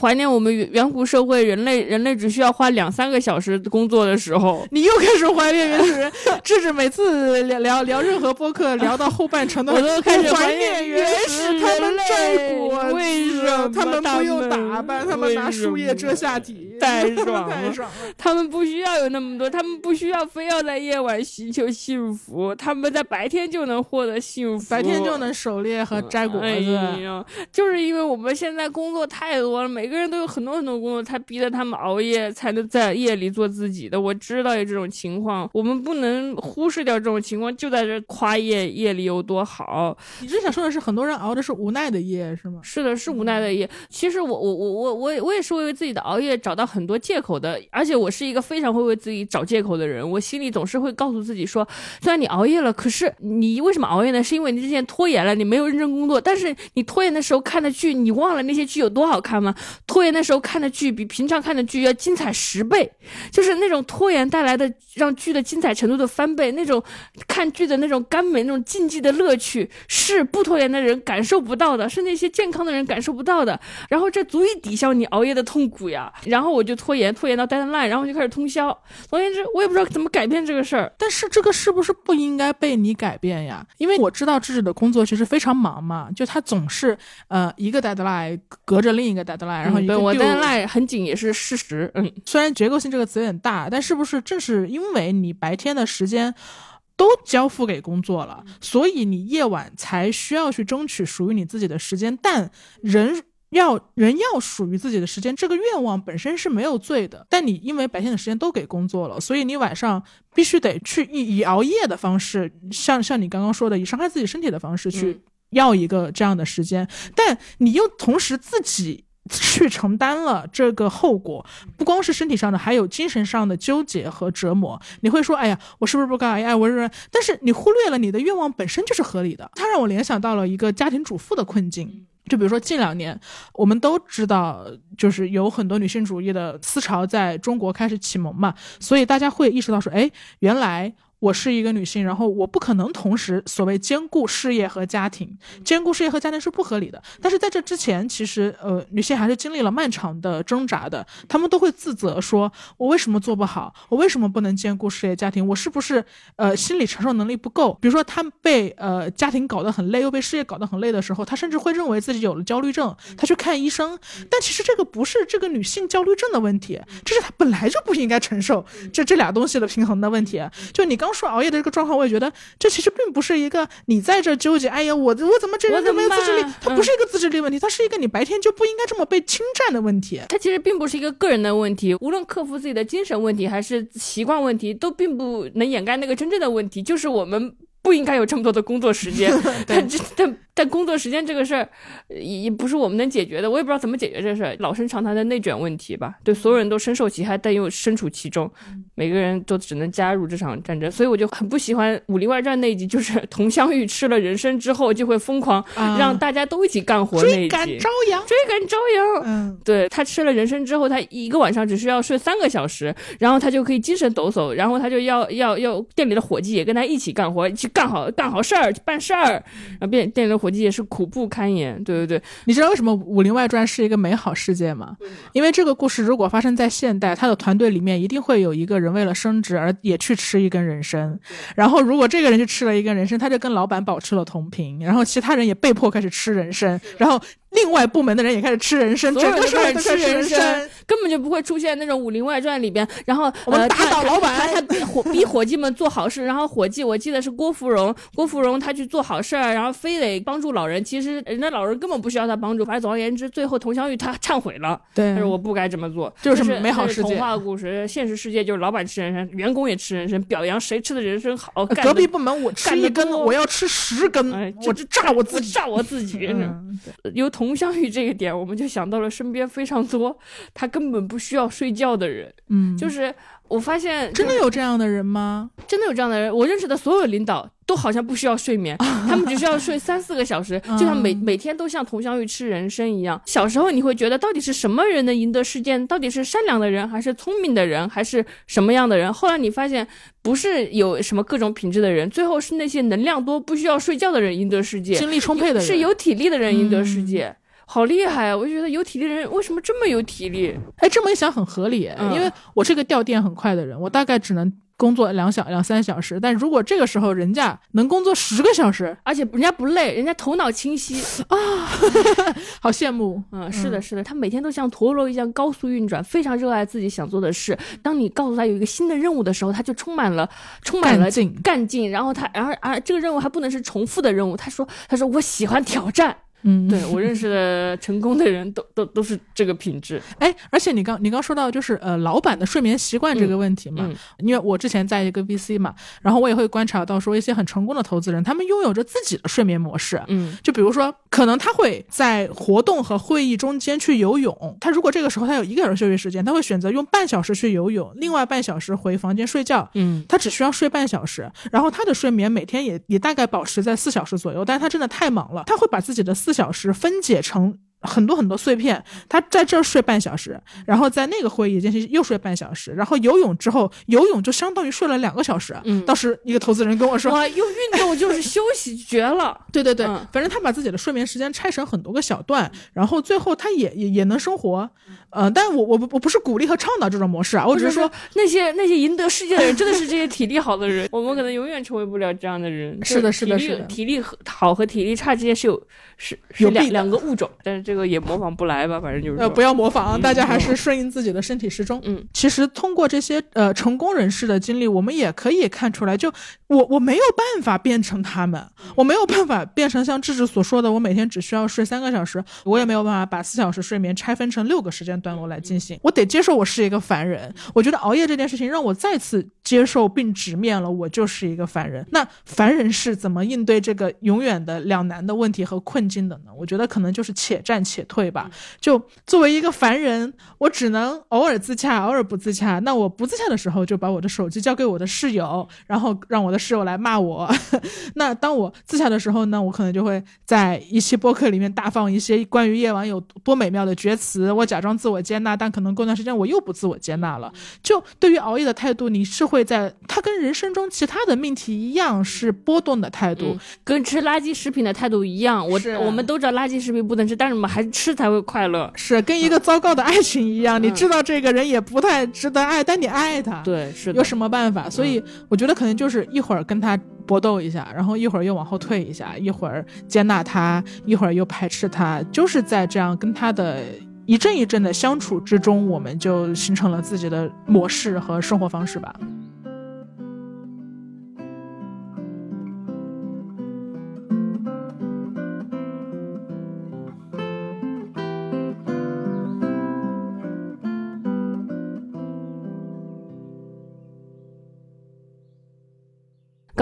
Speaker 3: 怀念我们远古社会人类人类只需要花两三个小时工作的时候。*laughs*
Speaker 1: 你又开始怀念原始人，这是每次聊聊聊任何播客聊到后半。
Speaker 3: 我都开始
Speaker 1: 怀
Speaker 3: 念
Speaker 1: 原始
Speaker 3: 他
Speaker 1: 们摘果
Speaker 3: 子，
Speaker 1: 他们不用打扮，他们拿树叶遮下体，
Speaker 3: 太爽
Speaker 1: 了，太爽了。*laughs*
Speaker 3: 他们不需要有那么多，他们不需要非要在夜晚寻求幸福，他们在白天就能获得幸福，
Speaker 1: 白天就能狩猎和摘果子。
Speaker 3: 就是因为我们现在工作太多了，每个人都有很多很多工作，才逼得他们熬夜，才能在夜里做自己的。我知道有这种情况，我们不能忽视掉这种情况，就在这夸夜夜里有多。多好！
Speaker 1: 你是想说的是，很多人熬的是无奈的夜，是吗？
Speaker 3: 是的，是无奈的夜。其实我我我我我我也是为自己的熬夜找到很多借口的，而且我是一个非常会为自己找借口的人。我心里总是会告诉自己说，虽然你熬夜了，可是你为什么熬夜呢？是因为你之前拖延了，你没有认真工作。但是你拖延的时候看的剧，你忘了那些剧有多好看吗？拖延的时候看的剧比平常看的剧要精彩十倍，就是那种拖延带来的让剧的精彩程度的翻倍，那种看剧的那种甘美、那种竞技的乐趣，是不拖延的人感受不到的，是那些健康的人感受不到的。然后这足以抵消你熬夜的痛苦呀。然后我就拖延，拖延到 deadline，然后就开始通宵。总而言之，我也不知道怎么改变这个事儿。
Speaker 1: 但是这个是不是不应该被你改变呀？因为我知道智智的工作其实非常忙嘛，就他总是呃一个 deadline 隔着另一个 deadline，然后
Speaker 3: 对我 deadline 很紧也是事实。嗯，
Speaker 1: 虽然结构性这个词有点大，但是不是正是因为你白天的时间都交付给工作了，所以你夜晚才需要去争取属于你自己的时间？但人。要人要属于自己的时间，这个愿望本身是没有罪的。但你因为白天的时间都给工作了，所以你晚上必须得去以以熬夜的方式，像像你刚刚说的，以伤害自己身体的方式去要一个这样的时间。但你又同时自己去承担了这个后果，不光是身体上的，还有精神上的纠结和折磨。你会说：“哎呀，我是不是不该？哎呀，我是……”但是你忽略了你的愿望本身就是合理的。它让我联想到了一个家庭主妇的困境。就比如说近两年，我们都知道，就是有很多女性主义的思潮在中国开始启蒙嘛，所以大家会意识到说，哎，原来。我是一个女性，然后我不可能同时所谓兼顾事业和家庭，兼顾事业和家庭是不合理的。但是在这之前，其实呃，女性还是经历了漫长的挣扎的。她们都会自责说：“我为什么做不好？我为什么不能兼顾事业家庭？我是不是呃心理承受能力不够？”比如说，她被呃家庭搞得很累，又被事业搞得很累的时候，她甚至会认为自己有了焦虑症，她去看医生。但其实这个不是这个女性焦虑症的问题，这是她本来就不应该承受这这俩东西的平衡的问题。就你刚。说熬夜的这个状况，我也觉得这其实并不是一个你在这纠结。哎呀，我我怎么这人就没有自制力？它不是一个自制力问题，它是一个你白天就不应该这么被侵占的问题。
Speaker 3: 它其实并不是一个个人的问题，无论克服自己的精神问题还是习惯问题，都并不能掩盖那个真正的问题，就是我们不应该有这么多的工作时间。*laughs* 但但。但工作时间这个事儿，也不是我们能解决的。我也不知道怎么解决这事儿，老生常谈的内卷问题吧。对，所有人都深受其害，但又身处其中，每个人都只能加入这场战争。所以我就很不喜欢《武林外传》那一集，就是佟湘玉吃了人参之后就会疯狂，让大家都一起干活那一集。追
Speaker 1: 赶朝阳，
Speaker 3: 追赶朝阳。嗯，对他吃了人参之后，他一个晚上只需要睡三个小时，然后他就可以精神抖擞，然后他就要要要店里的伙计也跟他一起干活，去干好干好事儿，办事儿，然后店店里的。伙计也是苦不堪言，对对对，
Speaker 1: 你知道为什么《武林外传》是一个美好世界吗？因为这个故事如果发生在现代，他的团队里面一定会有一个人为了升职而也去吃一根人参，然后如果这个人去吃了一根人参，他就跟老板保持了同频，然后其他人也被迫开始吃人参，然后。另外部门的人也开始吃人参，整个社会都吃人参，
Speaker 3: 根本就不会出现那种《武林外传》里边，然后
Speaker 1: 我们打倒老板，
Speaker 3: 他逼伙逼伙计们做好事，然后伙计我记得是郭芙蓉，郭芙蓉她去做好事儿，然后非得帮助老人，其实人家老人根本不需要他帮助。反正总而言之，最后佟湘玉她忏悔了，
Speaker 1: 对，
Speaker 3: 他说我不该这么做，
Speaker 1: 就是美好世
Speaker 3: 界。童话故事，现实世界就是老板吃人参，员工也吃人参，表扬谁吃的人参好。
Speaker 1: 隔壁部门我吃一根，我要吃十根，我就炸我自己，
Speaker 3: 炸我自己。有佟湘玉这个。点我们就想到了身边非常多他根本不需要睡觉的人，
Speaker 1: 嗯，
Speaker 3: 就是我发现
Speaker 1: 真的有这样的人吗？
Speaker 3: 真的有这样的人，我认识的所有领导都好像不需要睡眠，*laughs* 他们只需要睡三四个小时，就像每每天都像佟湘玉吃人参一样。小时候你会觉得到底是什么人能赢得世界？到底是善良的人，还是聪明的人，还是什么样的人？后来你发现不是有什么各种品质的人，最后是那些能量多、不需要睡觉的人赢得世界，
Speaker 1: 精力充沛的人，
Speaker 3: 是有体力的人赢得世界。好厉害啊！我就觉得有体力的人为什么这么有体力？
Speaker 1: 哎，这么一想很合理，因为我是个掉电很快的人，我大概只能工作两小两三小时。但如果这个时候人家能工作十个小时，
Speaker 3: 而且人家不累，人家头脑清晰
Speaker 1: 啊，好羡慕。
Speaker 3: 嗯，是的，是的，他每天都像陀螺一样高速运转，非常热爱自己想做的事。当你告诉他有一个新的任务的时候，他就充满了充满了
Speaker 1: 劲
Speaker 3: 干劲。然后他，然后啊，这个任务还不能是重复的任务。他说，他说我喜欢挑战。
Speaker 1: 嗯，
Speaker 3: 对我认识的成功的人都都都是这个品质。
Speaker 1: 哎，而且你刚你刚说到就是呃老板的睡眠习惯这个问题嘛，因为我之前在一个 VC 嘛，然后我也会观察到说一些很成功的投资人，他们拥有着自己的睡眠模式。
Speaker 3: 嗯，
Speaker 1: 就比如说可能他会在活动和会议中间去游泳，他如果这个时候他有一个小时休息时间，他会选择用半小时去游泳，另外半小时回房间睡觉。
Speaker 3: 嗯，
Speaker 1: 他只需要睡半小时，然后他的睡眠每天也也大概保持在四小时左右，但是他真的太忙了，他会把自己的四小时分解成。很多很多碎片，他在这睡半小时，然后在那个会议间隙又睡半小时，然后游泳之后游泳就相当于睡了两个小时。
Speaker 3: 嗯，
Speaker 1: 当时一个投资人跟我说：“
Speaker 3: 哇，又运动就是休息，绝了。”
Speaker 1: 对对对，反正他把自己的睡眠时间拆成很多个小段，然后最后他也也也能生活。呃，但我我我不是鼓励和倡导这种模式啊，我只是说
Speaker 3: 那些那些赢得世界的人真的是这些体力好的人，*laughs* 我们可能永远成为不了这样的人。
Speaker 1: 是的，是的，是
Speaker 3: 的，体力好和体力差之间是有是有两两个物种，但是这个也模仿不来。来吧，反正就是
Speaker 1: 呃，不要模仿，大家还是顺应自己的身体时钟。
Speaker 3: 嗯，
Speaker 1: 其实通过这些呃成功人士的经历，我们也可以看出来，就我我没有办法变成他们，我没有办法变成像智智所说的，我每天只需要睡三个小时，我也没有办法把四小时睡眠拆分成六个时间段落来进行。我得接受我是一个凡人。我觉得熬夜这件事情让我再次接受并直面了我就是一个凡人。那凡人是怎么应对这个永远的两难的问题和困境的呢？我觉得可能就是且战且退吧。就作为一个凡人，我只能偶尔自洽，偶尔不自洽。那我不自洽的时候，就把我的手机交给我的室友，然后让我的室友来骂我。*laughs* 那当我自洽的时候呢，我可能就会在一期播客里面大放一些关于夜晚有多美妙的绝词，我假装自我接纳，但可能过段时间我又不自我接纳了。就对于熬夜的态度，你是会在它跟人生中其他的命题一样是波动的态度，
Speaker 3: 跟吃垃圾食品的态度一样。我我们都知道垃圾食品不能吃，但是我们还是吃才会快。快乐
Speaker 1: 是跟一个糟糕的爱情一样，你知道这个人也不太值得爱，但你爱他，
Speaker 3: 对，是
Speaker 1: 有什么办法？所以我觉得可能就是一会儿会儿跟他搏斗一下，然后一会儿又往后退一下，一会儿接纳他，一会儿又排斥他，就是在这样跟他的一阵一阵的相处之中，我们就形成了自己的模式和生活方式吧。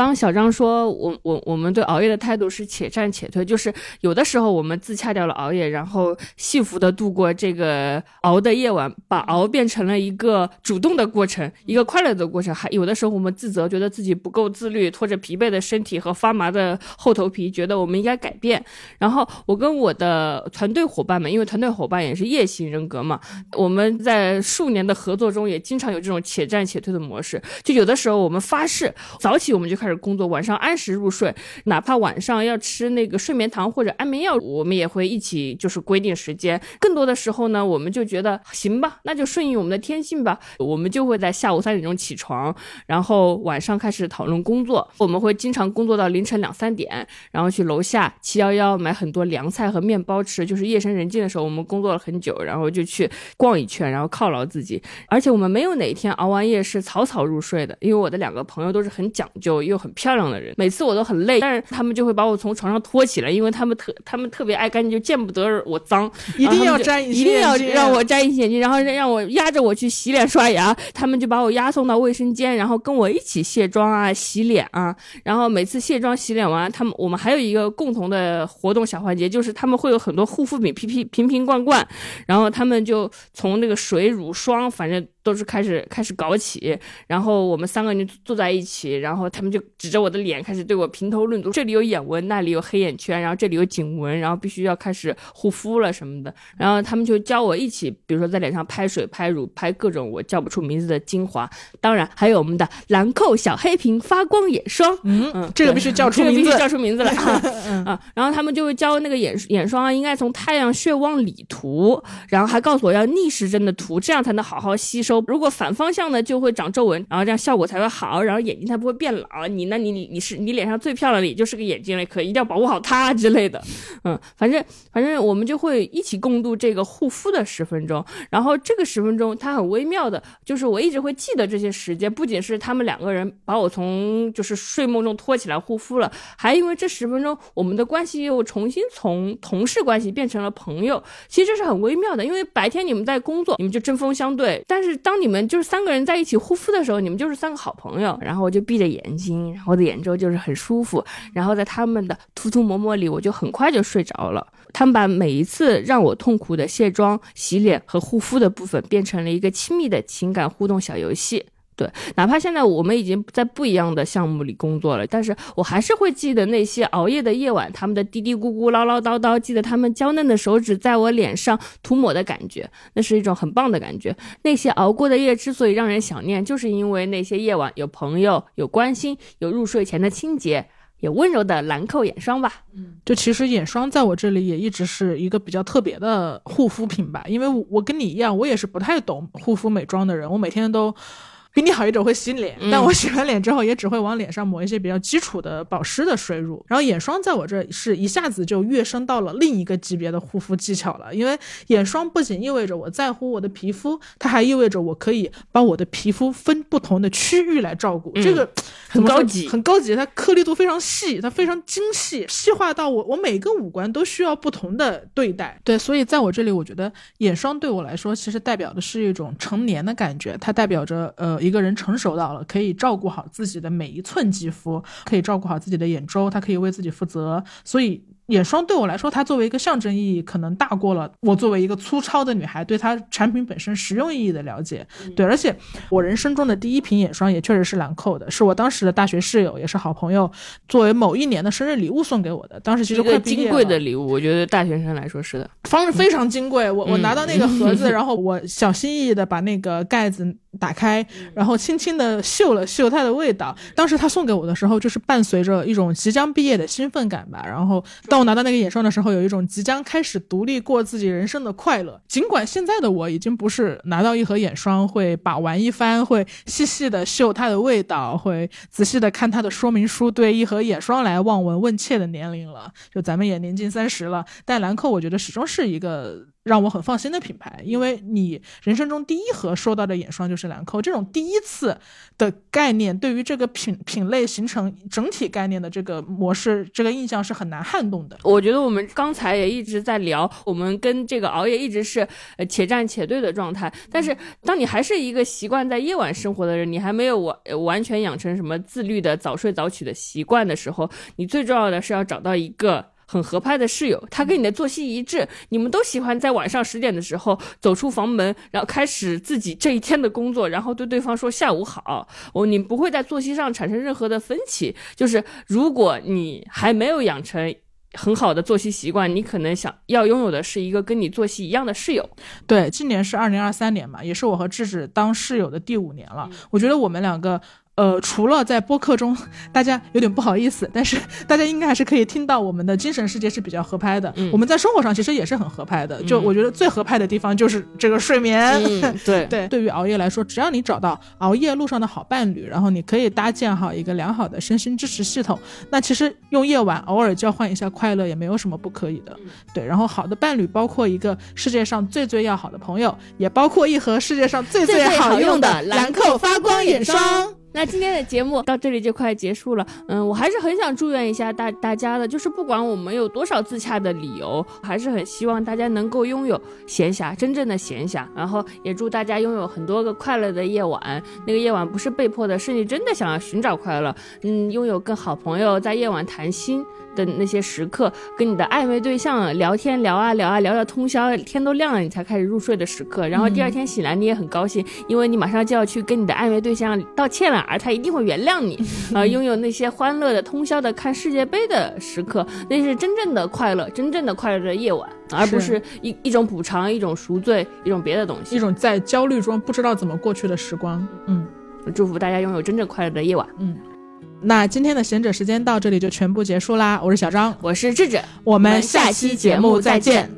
Speaker 3: 刚小张说，我我我们对熬夜的态度是且战且退，就是有的时候我们自洽掉了熬夜，然后幸福的度过这个熬的夜晚，把熬变成了一个主动的过程，一个快乐的过程。还有的时候我们自责，觉得自己不够自律，拖着疲惫的身体和发麻的后头皮，觉得我们应该改变。然后我跟我的团队伙伴们，因为团队伙伴也是夜行人格嘛，我们在数年的合作中也经常有这种且战且退的模式。就有的时候我们发誓，早起我们就开始。工作晚上按时入睡，哪怕晚上要吃那个睡眠糖或者安眠药，我们也会一起就是规定时间。更多的时候呢，我们就觉得行吧，那就顺应我们的天性吧。我们就会在下午三点钟起床，然后晚上开始讨论工作。我们会经常工作到凌晨两三点，然后去楼下七幺幺买很多凉菜和面包吃。就是夜深人静的时候，我们工作了很久，然后就去逛一圈，然后犒劳自己。而且我们没有哪一天熬完夜是草草入睡的，因为我的两个朋友都是很讲究又。很漂亮的人，每次我都很累，但是他们就会把我从床上拖起来，因为他们特他们特别爱干净，就见不得我脏，
Speaker 1: 一定要摘隐
Speaker 3: 形，一定要让我摘隐形眼镜，然后让我压着我去洗脸刷牙，他们就把我押送到卫生间，然后跟我一起卸妆啊、洗脸啊，然后每次卸妆洗脸完，他们我们还有一个共同的活动小环节，就是他们会有很多护肤品瓶瓶瓶瓶罐罐，然后他们就从那个水乳霜，反正。都是开始开始搞起，然后我们三个人坐在一起，然后他们就指着我的脸开始对我评头论足，这里有眼纹，那里有黑眼圈，然后这里有颈纹，然后必须要开始护肤了什么的，然后他们就教我一起，比如说在脸上拍水、拍乳、拍各种我叫不出名字的精华，当然还有我们的兰蔻小黑瓶发光眼霜，
Speaker 1: 嗯嗯，这个必须叫出名字，这个必须
Speaker 3: 叫出名字了 *laughs* 啊，然后他们就会教那个眼眼霜应该从太阳穴往里涂，然后还告诉我要逆时针的涂，这样才能好好吸收。如果反方向呢，就会长皱纹，然后这样效果才会好，然后眼睛才不会变老。你呢，你你你是你脸上最漂亮的也就是个眼睛了，可一定要保护好它之类的。嗯，反正反正我们就会一起共度这个护肤的十分钟。然后这个十分钟它很微妙的，就是我一直会记得这些时间，不仅是他们两个人把我从就是睡梦中拖起来护肤了，还因为这十分钟我们的关系又重新从同事关系变成了朋友。其实这是很微妙的，因为白天你们在工作，你们就针锋相对；但是当你们就是三个人在一起护肤的时候，你们就是三个好朋友。然后我就闭着眼睛，然后我的眼周就是很舒服，然后在他们的涂涂抹抹里，我就很快就睡着了。他们把每一次让我痛苦的卸妆、洗脸和护肤的部分，变成了一个亲密的情感互动小游戏。对，哪怕现在我们已经在不一样的项目里工作了，但是我还是会记得那些熬夜的夜晚，他们的嘀嘀咕咕、唠唠叨叨，记得他们娇嫩的手指在我脸上涂抹的感觉，那是一种很棒的感觉。那些熬过的夜之所以让人想念，就是因为那些夜晚有朋友、有关心、有入睡前的清洁、有温柔的兰蔻眼霜吧。
Speaker 1: 嗯，就其实眼霜在我这里也一直是一个比较特别的护肤品吧，因为我跟你一样，我也是不太懂护肤美妆的人，我每天都。比你好一点会洗脸，但我洗完脸之后也只会往脸上抹一些比较基础的保湿的水乳。然后眼霜在我这是一下子就跃升到了另一个级别的护肤技巧了，因为眼霜不仅意味着我在乎我的皮肤，它还意味着我可以把我的皮肤分不同的区域来照顾。这个
Speaker 3: 很高级，
Speaker 1: 很高级，它颗粒度非常细，它非常精细，细化到我我每个五官都需要不同的对待。对，所以在我这里，我觉得眼霜对我来说其实代表的是一种成年的感觉，它代表着呃。一个人成熟到了，可以照顾好自己的每一寸肌肤，可以照顾好自己的眼周，他可以为自己负责，所以。眼霜对我来说，它作为一个象征意义，可能大过了我作为一个粗糙的女孩对它产品本身实用意义的了解。对，而且我人生中的第一瓶眼霜也确实是兰蔻的，是我当时的大学室友，也是好朋友，作为某一年的生日礼物送给我的。当时其实快
Speaker 3: 金贵的礼物，我觉得大学生来说是的，
Speaker 1: 方式非常金贵。我我拿到那个盒子，*laughs* 然后我小心翼翼的把那个盖子打开，然后轻轻的嗅了嗅它的味道。当时他送给我的时候，就是伴随着一种即将毕业的兴奋感吧。然后到我拿到那个眼霜的时候，有一种即将开始独立过自己人生的快乐。尽管现在的我已经不是拿到一盒眼霜会把玩一番，会细细的嗅它的味道，会仔细的看它的说明书，对一盒眼霜来望闻问切的年龄了。就咱们也年近三十了，但兰蔻我觉得始终是一个。让我很放心的品牌，因为你人生中第一盒收到的眼霜就是兰蔻，这种第一次的概念，对于这个品品类形成整体概念的这个模式，这个印象是很难撼动的。
Speaker 3: 我觉得我们刚才也一直在聊，我们跟这个熬夜一直是呃且战且对的状态。但是当你还是一个习惯在夜晚生活的人，你还没有完完全养成什么自律的早睡早起的习惯的时候，你最重要的是要找到一个。很合拍的室友，他跟你的作息一致，你们都喜欢在晚上十点的时候走出房门，然后开始自己这一天的工作，然后对对方说下午好。哦，你不会在作息上产生任何的分歧。就是如果你还没有养成很好的作息习惯，你可能想要拥有的是一个跟你作息一样的室友。
Speaker 1: 对，今年是二零二三年嘛，也是我和智智当室友的第五年了。我觉得我们两个。呃，除了在播客中，大家有点不好意思，但是 *laughs* 大家应该还是可以听到我们的精神世界是比较合拍的。我们在生活上其实也是很合拍的。就我觉得最合拍的地方就是这个睡眠。*laughs*
Speaker 3: 对
Speaker 1: 对，对于熬夜来说，只要你找到熬夜路上的好伴侣，然后你可以搭建好一个良好的身心支持系统，那其实用夜晚偶尔交换一下快乐也没有什么不可以的。对，然后好的伴侣包括一个世界上最最要好的朋友，也包括一盒世界上最
Speaker 3: 最
Speaker 1: 好用
Speaker 3: 的
Speaker 1: 兰蔻发光眼霜。
Speaker 3: 那今天的节目到这里就快结束了，嗯，我还是很想祝愿一下大大家的，就是不管我们有多少自洽的理由，还是很希望大家能够拥有闲暇，真正的闲暇，然后也祝大家拥有很多个快乐的夜晚，那个夜晚不是被迫的，是你真的想要寻找快乐，嗯，拥有跟好朋友在夜晚谈心。的那些时刻，跟你的暧昧对象聊天聊啊聊啊聊到通宵，天都亮了你才开始入睡的时刻，然后第二天醒来你也很高兴，因为你马上就要去跟你的暧昧对象道歉了，而他一定会原谅你。*laughs* 呃，拥有那些欢乐的通宵的看世界杯的时刻，那是真正的快乐，真正的快乐的夜晚，而不是一一种补偿，一种赎罪，一种别的东西，
Speaker 1: 一种在焦虑中不知道怎么过去的时光。嗯，
Speaker 3: 祝福大家拥有真正快乐的夜晚。
Speaker 1: 嗯。那今天的贤者时间到这里就全部结束啦！我是小张，
Speaker 3: 我是智智，
Speaker 1: 我们下期节目再见。